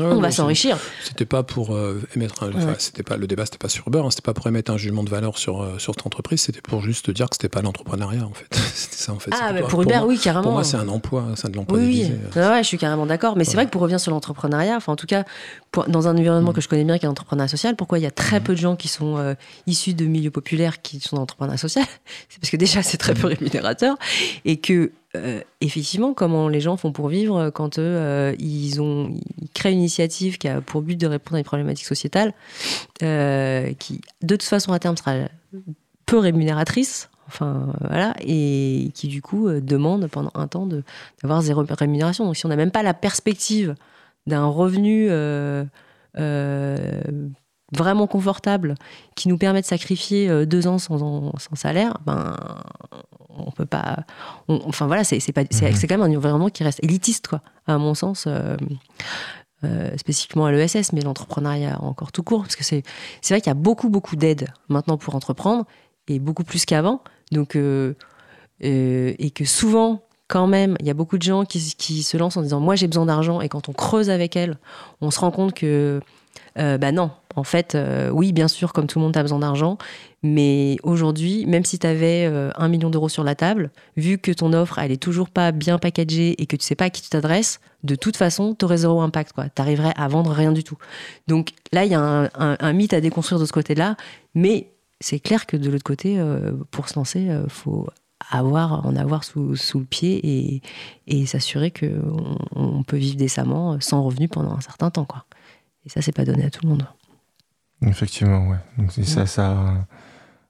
on va s'enrichir. C'était pas pour euh, émettre un, Ouais. c'était pas le débat, c'était pas sur Uber, hein, c'était pas pour émettre un jugement de valeur sur euh, sur cette entreprise, c'était pour juste dire que c'était pas l'entrepreneuriat en fait. <laughs> c'était ça en fait. Ah, bah, pour Uber, oui, carrément. Pour moi, c'est un emploi, c'est de l'emploi Oui, oui. déguisé. Ouais, ouais, je suis carrément d'accord. Mais c'est vrai que pour revenir sur l'entrepreneuriat, enfin, en tout cas, pour- dans un environnement Mm. que je connais bien, qui est l'entrepreneuriat social, pourquoi il y a très Mm. peu de gens qui sont euh, issus de milieux populaires qui sont dans l'entrepreneuriat social <laughs> C'est parce que déjà, c'est très peu rémunérateur. Et que, euh, effectivement, comment les gens font pour vivre quand eux, euh, ils, ont, ils créent une initiative qui a pour but de répondre à une problématique sociétale, euh, qui, de toute façon, à terme, sera peu rémunératrice. Enfin, euh, voilà, et qui du coup euh, demande pendant un temps d'avoir zéro rémunération. Donc si on n'a même pas la perspective d'un revenu euh, euh, vraiment confortable qui nous permet de sacrifier euh, deux ans sans, sans salaire, ben on peut pas. on- enfin voilà, c'est, pas, c'est, c'est quand même un environnement qui reste élitiste, quoi, à mon sens. euh, euh, spécifiquement à l'ESS, mais l'entrepreneuriat encore tout court, parce que c'est, c'est vrai qu'il y a beaucoup, beaucoup d'aides maintenant pour entreprendre, et beaucoup plus qu'avant. Donc, euh, euh, et que souvent, quand même, il y a beaucoup de gens qui, qui se lancent en disant Moi, j'ai besoin d'argent. Et quand on creuse avec elles, on se rend compte que, euh, bah non, en fait, euh, oui, bien sûr, comme tout le monde, tu besoin d'argent. Mais aujourd'hui, même si tu avais un million d'euros sur la table, vu que ton offre, elle est toujours pas bien packagée et que tu sais pas à qui tu t'adresses, de toute façon, tu aurais zéro impact. Tu arriverais à vendre rien du tout. Donc là, il y a un, mythe à déconstruire de ce côté-là. Mais c'est clair que de l'autre côté, euh, pour se lancer, il faut avoir, en avoir sous, sous le pied et, s'assurer qu'on on peut vivre décemment euh, sans revenu pendant un certain temps. Et ça, c'est pas donné à tout le monde. Effectivement, ouais. Donc ça, ça,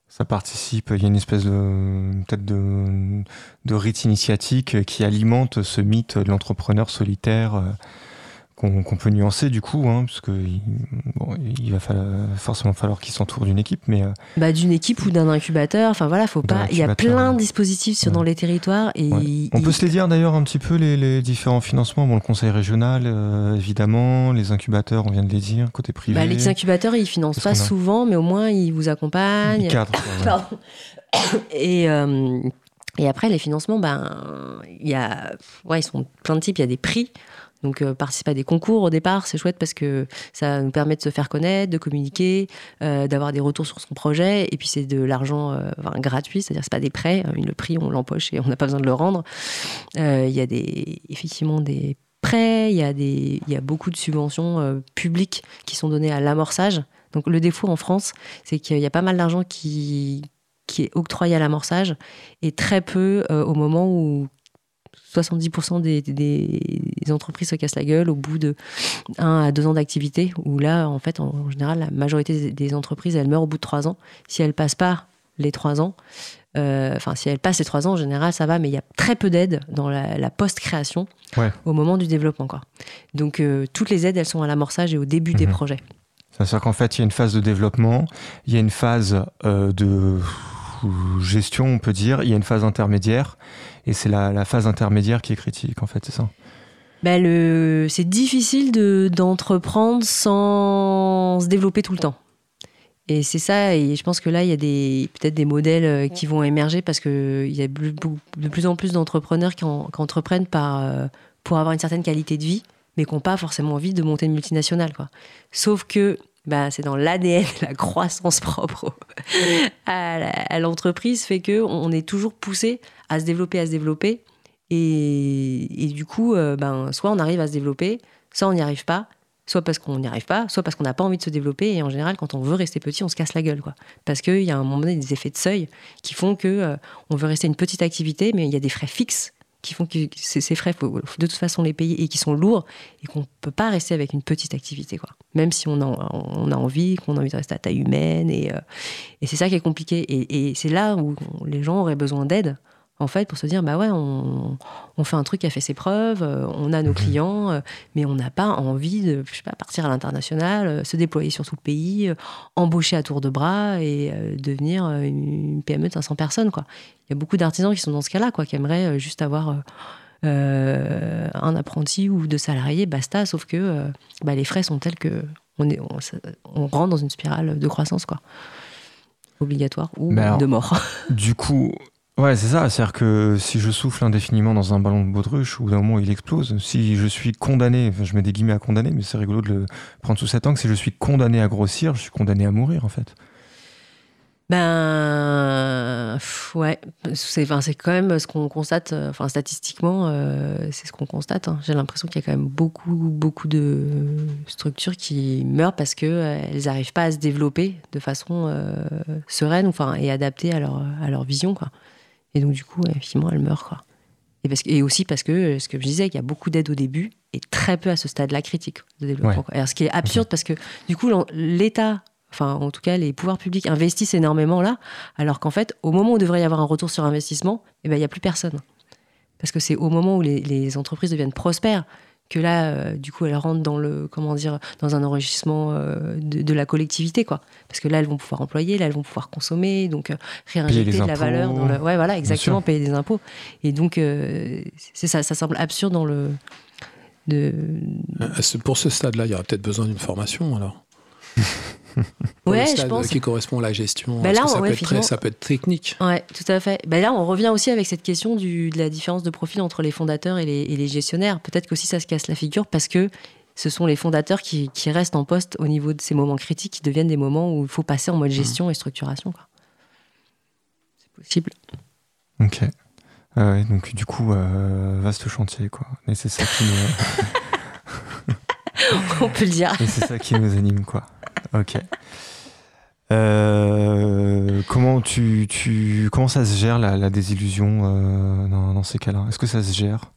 ça participe. Il y a une espèce de peut-être de, de rite initiatique qui alimente ce mythe de l'entrepreneur solitaire euh, qu'on peut nuancer du coup, hein, parce que il, bon, il va falloir- forcément falloir qu'il s'entoure d'une équipe, mais euh, Bah, D'une équipe ou d'un incubateur, enfin voilà, faut D'un pas. Il y a plein de dispositifs sur, Ouais. dans les territoires et Ouais. il- on peut se les dire d'ailleurs un petit peu les, les différents financements. Bon, le conseil régional, euh, évidemment, les incubateurs, on vient de les dire, côté privé. bah, les incubateurs, ils financent pas a souvent, mais au moins ils vous accompagnent. <coughs> Et, euh, et après, les financements, ben, il y a, ouais, ils sont plein de types. Il y a des prix. Donc, euh, participer à des concours au départ, c'est chouette parce que ça nous permet de se faire connaître, de communiquer, euh, d'avoir des retours sur son projet. Et puis, c'est de l'argent euh, enfin, gratuit, c'est-à-dire c'est pas des prêts. Euh, Le prix, on l'empoche et on n'a pas besoin de le rendre. Il y a des, effectivement des prêts, il y, a y a beaucoup de subventions publiques qui sont données à l'amorçage. Donc, le défaut en France, c'est qu'il y a pas mal d'argent qui, qui est octroyé à l'amorçage et très peu au moment où 70% des, entreprises se cassent la gueule au bout de 1 à 2 ans d'activité, où là, en fait, en, en général, la majorité des, entreprises, elles meurent au bout de 3 ans. Si elles passent pas les 3 ans, euh, enfin, si elles passent les 3 ans, en général, ça va, mais il y a très peu d'aides dans la, la post-création Ouais. au moment du développement. Quoi. Donc, euh, toutes les aides, elles sont à l'amorçage et au début des Mhm. projets. C'est-à-dire qu'en fait, il y a une phase de développement, il y a une phase euh, de gestion, on peut dire. Il y a une phase intermédiaire, et c'est la, phase intermédiaire qui est critique, en fait, c'est ça. Ben, le... C'est difficile de- d'entreprendre sans se développer tout le temps. Et c'est ça, et je pense que là, il y a peut-être des modèles euh, qui vont émerger parce qu'il y a de plus en plus d'entrepreneurs qui, en- entreprennent par, euh, pour avoir une certaine qualité de vie, mais qui n'ont pas forcément envie de monter une multinationale. Quoi. Sauf que bah, c'est dans l'ADN, <laughs> la croissance propre <laughs> à l'entreprise fait que on est toujours poussé à se développer, à se développer. Et, et du coup, euh, ben, soit on arrive à se développer, soit on n'y arrive pas, soit parce qu'on n'y arrive pas, soit parce qu'on n'a pas envie de se développer. Et en général, quand on veut rester petit, on se casse la gueule. Quoi. Parce qu'il y a un moment donné des effets de seuil qui font que euh, on veut rester une petite activité, mais il y a des frais fixes qui font que ces frais, faut de toute façon les payer et qui sont lourds et qu'on ne peut pas rester avec une petite activité. Quoi. Même si on a, on a envie, qu'on a envie de rester à taille humaine. Et, euh, et c'est ça qui est compliqué. Et c'est là où les gens auraient besoin d'aide en fait, pour se dire, bah ouais, on, on fait un truc qui a fait ses preuves, euh, on a nos clients, euh, mais on n'a pas envie de, je sais pas, partir à l'international, euh, se déployer sur tout le pays, embaucher à tour de bras et devenir une PME de 500 personnes, quoi. Il y a beaucoup d'artisans qui sont dans ce cas-là, quoi, qui aimeraient juste avoir euh, un apprenti ou deux salariés, basta, sauf que bah, les frais sont tels que on, est, on, se- on rentre dans une spirale de croissance, quoi. Obligatoire ou alors- de mort. <laughs> Du coup, ouais, c'est ça. C'est-à-dire que si je souffle indéfiniment dans un ballon de baudruche, au bout d'un moment, il explose. Si je suis condamné, je mets des guillemets à condamner, mais c'est rigolo de le prendre sous cet angle. Si je suis condamné à grossir, je suis condamné à mourir, en fait. Ben, ouais, c'est quand même ce qu'on constate, euh, enfin, statistiquement, euh, c'est ce qu'on constate. hein. J'ai l'impression qu'il y a quand même beaucoup, beaucoup de structures qui meurent parce qu'elles n'arrivent pas à se développer de façon euh, sereine enfin, et adaptée à leur, à leur vision. Quoi. Et donc, du coup, effectivement, elles meurent. Quoi. Et, parce, et aussi parce que, ce que je disais, qu'il y a beaucoup d'aide au début et très peu à ce stade-là critique de développement. Ouais. Alors, ce qui est absurde parce que, du coup, l'État enfin en tout cas les pouvoirs publics investissent énormément là, alors qu'en fait au moment où devrait y avoir un retour sur investissement, eh ben, il n'y a plus personne. Parce que c'est au moment où les, les entreprises deviennent prospères que là, euh, du coup, elles rentrent dans le, comment dire, dans un enrichissement euh, de, de la collectivité, quoi. Parce que là, elles vont pouvoir employer, là, elles vont pouvoir consommer, donc euh, réinjecter de la valeur dans le, ouais, voilà, exactement, payer des impôts. Et donc, euh, c'est ça, ça semble absurde dans le, de, Pour ce stade-là, il y aura peut-être besoin d'une formation alors. <laughs> Pour ouais, le je pense. qui correspond à la gestion. Bah là, que ça, ouais, peut être effectivement. très, ça peut être technique. Ouais, tout à fait. Ben là, on revient aussi avec cette question du, de la différence de profil entre les fondateurs et les, et les gestionnaires. Peut-être qu'aussi ça se casse la figure parce que ce sont les fondateurs qui, qui restent en poste au niveau de ces moments critiques qui deviennent des moments où il faut passer en mode gestion et structuration. C'est possible. Ok. Ah ouais, donc du coup, euh, vaste chantier, quoi. Et c'est ça qui nous, <laughs> on peut le dire. et c'est ça qui nous anime, quoi. Ok. Euh, comment tu, tu comment ça se gère la, la désillusion euh, dans, dans ces cas-là? Est-ce que ça se gère?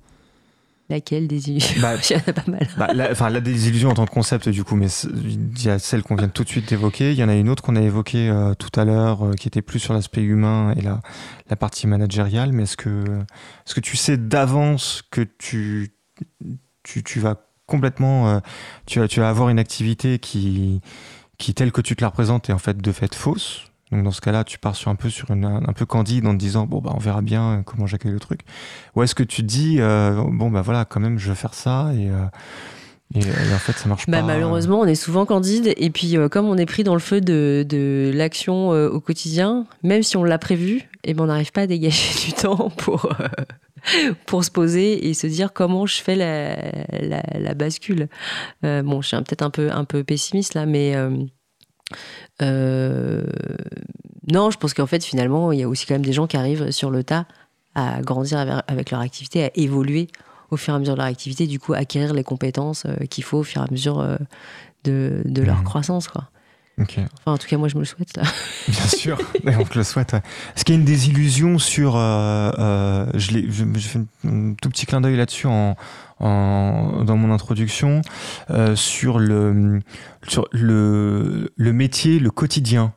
Laquelle des illusions Bah, Il y en a pas mal. Bah, la, enfin, la désillusion en tant que concept, du coup, mais il y a celle qu'on vient tout de suite d'évoquer. Il y en a une autre qu'on a évoquée euh, tout à l'heure, qui était plus sur l'aspect humain et la, la partie managériale. Mais est-ce que, est-ce que tu sais d'avance que tu, tu, tu vas complètement, euh, tu, vas, tu vas avoir une activité qui, qui, telle que tu te la représentes, est en fait de fait fausse donc dans ce cas-là, tu pars sur un peu sur une, un, peu candide en te disant bon bah on verra bien euh, comment j'accueille le truc. Ou est-ce que tu te dis euh, bon bah voilà quand même je vais faire ça et euh, et, et en fait ça marche Bah, pas. malheureusement, on est souvent candide. Et puis, euh, comme on est pris dans le feu de, de l'action au quotidien, même si on l'a prévu, eh ben, on n'arrive pas à dégager <laughs> du temps pour, <laughs> pour se poser et se dire comment je fais la, la, la bascule. Euh, bon, je suis peut-être un peu, un peu pessimiste là, mais. euh, euh, non, je pense qu'en fait, finalement, il y a aussi quand même des gens qui arrivent sur le tas à grandir avec, leur activité, à évoluer au fur et à mesure de leur activité, du coup, acquérir les compétences qu'il faut au fur et à mesure de, de leur Mhm. croissance. Quoi. Enfin, en tout cas, moi, je me le souhaite. Là. <laughs> Bien sûr, <laughs> on te le souhaite. ouais. Est-ce qu'il y a une désillusion sur. euh, euh, je l'ai- je- je fais un, tout petit clin d'œil là-dessus en, en- dans mon introduction euh, sur, le, sur le, le métier, le quotidien.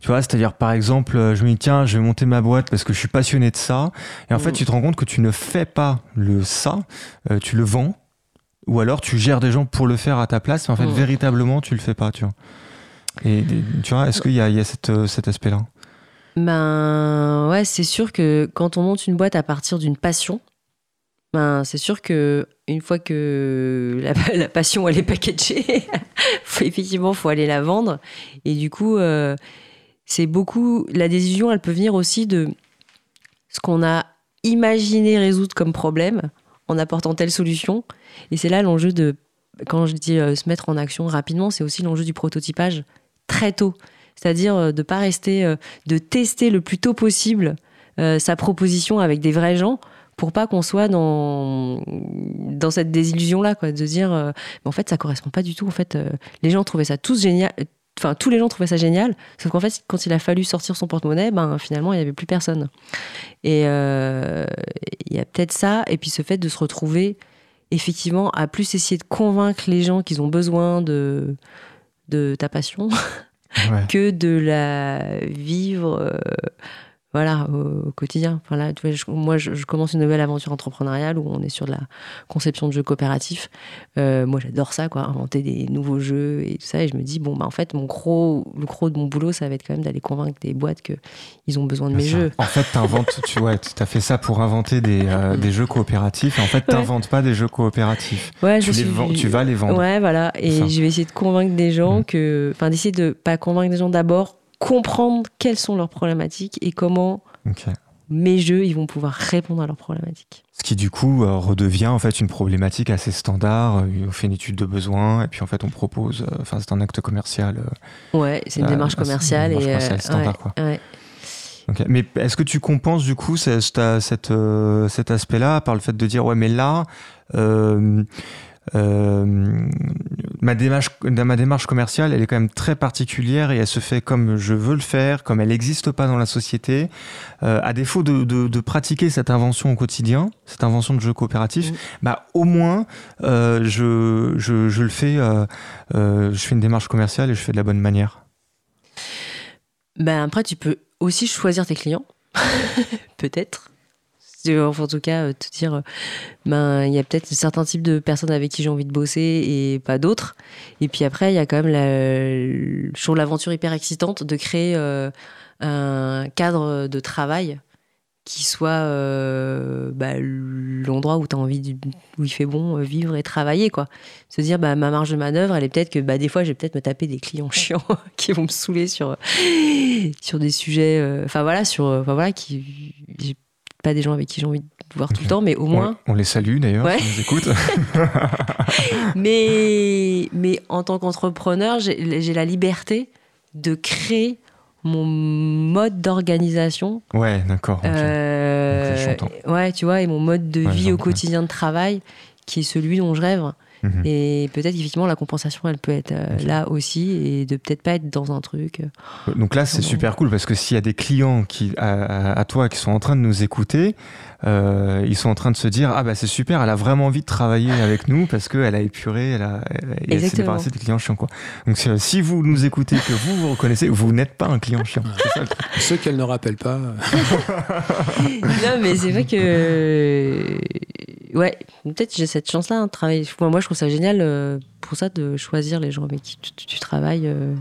Tu vois, c'est-à-dire par exemple, euh, je me dis tiens, je vais monter ma boîte parce que je suis passionné de ça. Et en fait, Mm. tu te rends compte que tu ne fais pas le ça, euh, tu le vends. Ou alors tu gères des gens pour le faire à ta place, mais en fait, Mm. véritablement, tu le fais pas, tu vois. Et tu vois, est-ce qu'il y a, euh, cet aspect-là? Ben ouais, c'est sûr que quand on monte une boîte à partir d'une passion, ben c'est sûr que une fois que la, <laughs> la passion elle est packagée, <laughs> faut, effectivement faut aller la vendre. Et du coup, euh, c'est beaucoup la décision, elle peut venir aussi de ce qu'on a imaginé résoudre comme problème en apportant telle solution. Et c'est là l'enjeu de quand je dis euh, se mettre en action rapidement, c'est aussi l'enjeu du prototypage très tôt. C'est-à-dire euh, de pas rester, euh, de tester le plus tôt possible euh, sa proposition avec des vrais gens pour pas qu'on soit dans dans cette désillusion là quoi. De dire mais en fait ça correspond pas du tout. En fait les gens trouvaient ça tous génial enfin tous les gens trouvaient ça génial. Sauf qu'en fait quand il a fallu sortir son porte-monnaie ben finalement il y avait plus personne. Et il y a peut-être ça. Et puis ce fait de se retrouver effectivement à plus essayer de convaincre les gens qu'ils ont besoin de de ta passion Ouais. <laughs> que de la vivre euh, voilà au, au quotidien enfin là, tu vois, je- moi je, je commence une nouvelle aventure entrepreneuriale où on est sur de la conception de jeux coopératifs Euh, moi j'adore ça quoi inventer des nouveaux jeux et tout ça et je me dis bon bah en fait mon gros le gros de mon boulot ça va être quand même d'aller convaincre des boîtes que ils ont besoin de mes ça. jeux En fait, t'inventes, tu vois, tu as fait ça pour inventer des, euh, <laughs> des jeux coopératifs. Et en fait, t'inventes pas des jeux coopératifs. ouais Tu, je les suis- vends- tu vas les vendre. Ouais, voilà. Et je vais essayer de convaincre des gens Mhm. que. Enfin, d'essayer de pas convaincre des gens d'abord, comprendre quelles sont leurs problématiques et comment mes jeux ils vont pouvoir répondre à leurs problématiques. Ce qui du coup euh, redevient en fait une problématique assez standard. Euh, On fait une étude de besoin et puis en fait on propose. euh, Enfin, c'est un acte commercial. Ouais, c'est une Euh, démarche une commerciale démarche et. commerciale standard, ouais, quoi. ouais. Mais est-ce que tu compenses du coup ce- cette, cette, cet aspect-là par le fait de dire ouais mais là euh, ma démarche ma démarche commerciale elle est quand même très particulière et elle se fait comme je veux le faire comme elle n'existe pas dans la société Euh, à défaut de, de, de pratiquer cette invention au quotidien cette invention de jeu coopératif Mm. bah au moins euh, je, je, je le fais euh, euh, je fais une démarche commerciale et je fais de la bonne manière Ben après, tu peux aussi choisir tes clients, <laughs> peut-être. Enfin, en tout cas, euh, te dire, euh, ben, il y a peut-être certains types de personnes avec qui j'ai envie de bosser et pas d'autres. Et puis après, il y a quand même la, l'aventure hyper excitante de créer euh, un cadre de travail qui soit euh, bah, l'endroit où tu as envie, de- où il fait bon vivre et travailler, quoi. Se dire, bah, ma marge de manœuvre, elle est peut-être que bah, des fois, je vais peut-être me taper des clients chiants <laughs> qui vont me saouler sur, sur des sujets, euh, enfin voilà, sur, voilà, qui, pas des gens avec qui j'ai envie de voir tout le temps, mais au moins, on, on les salue d'ailleurs Ouais. si écoutent <laughs> mais, mais en tant qu'entrepreneur, j'ai la liberté de créer mon mode d'organisation. ouais d'accord. Euh, ouais, tu vois, et mon mode de Ouais, vie au quotidien de travail, qui est celui dont je rêve. Mhm. Et peut-être effectivement la compensation, elle peut être euh, là aussi, et de peut-être pas être dans un truc. euh, Donc là, c'est super cool parce que s'il y a des clients qui, à toi qui sont en train de nous écouter, euh, ils sont en train de se dire ah bah c'est super, elle a vraiment envie de travailler avec nous parce qu'elle a épuré, elle a, elle, s'est débarrassée des clients chiants quoi. Donc si, si vous nous écoutez, que vous vous reconnaissez, vous n'êtes pas un client chiant. C'est ça le truc. Ceux qu'elle ne rappelle pas. euh, <laughs> non, mais c'est vrai que. Ouais, peut-être j'ai cette chance-là hein, de travailler. Moi, moi, je trouve ça génial euh, pour ça de choisir les gens avec qui tu, tu- tu travailles. euh.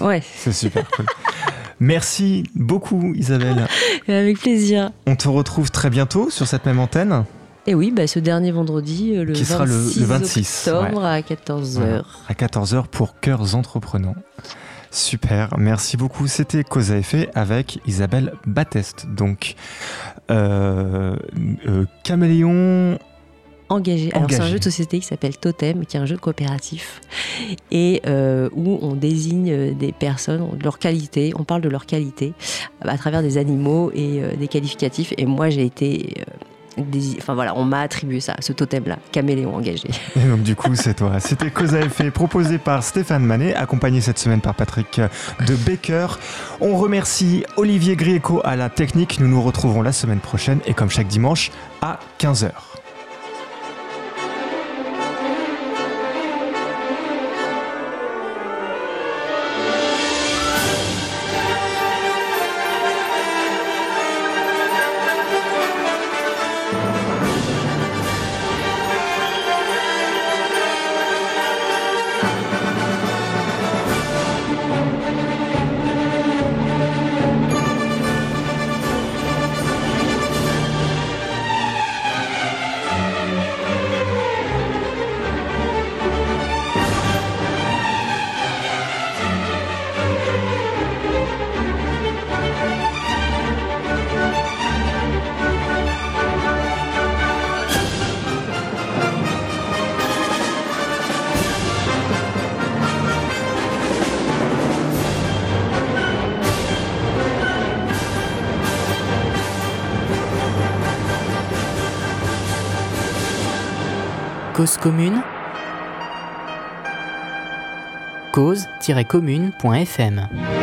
Ouais, <laughs> C'est super cool. Merci beaucoup Isabelle. <laughs> avec plaisir. On te retrouve très bientôt sur cette même antenne. Et oui, bah, ce dernier vendredi, euh, le, Qui sera le- 26, le 26, octobre à 14h. Voilà. à 14h pour Cœurs Entreprenants. Super, merci beaucoup. C'était Cause à effet avec Isabelle Batteste. Donc, euh, euh, Caméléon. Engagé. Alors, c'est un jeu de société qui s'appelle Totem, qui est un jeu coopératif, et euh, où on désigne euh, des personnes, de leur qualité, on parle de leur qualité à travers des animaux et euh, des qualificatifs. Et moi, j'ai été. euh, Enfin voilà, on m'a attribué ça, ce totem-là, caméléon engagé. <laughs> Et donc, du coup, c'est toi. C'était Cause à effet proposé par Stéphane Manet, accompagné cette semaine par Patrick de Baker. On remercie Olivier Grieco à la technique. Nous nous retrouvons la semaine prochaine et comme chaque dimanche à 15h. Cause commune cause-commune.fm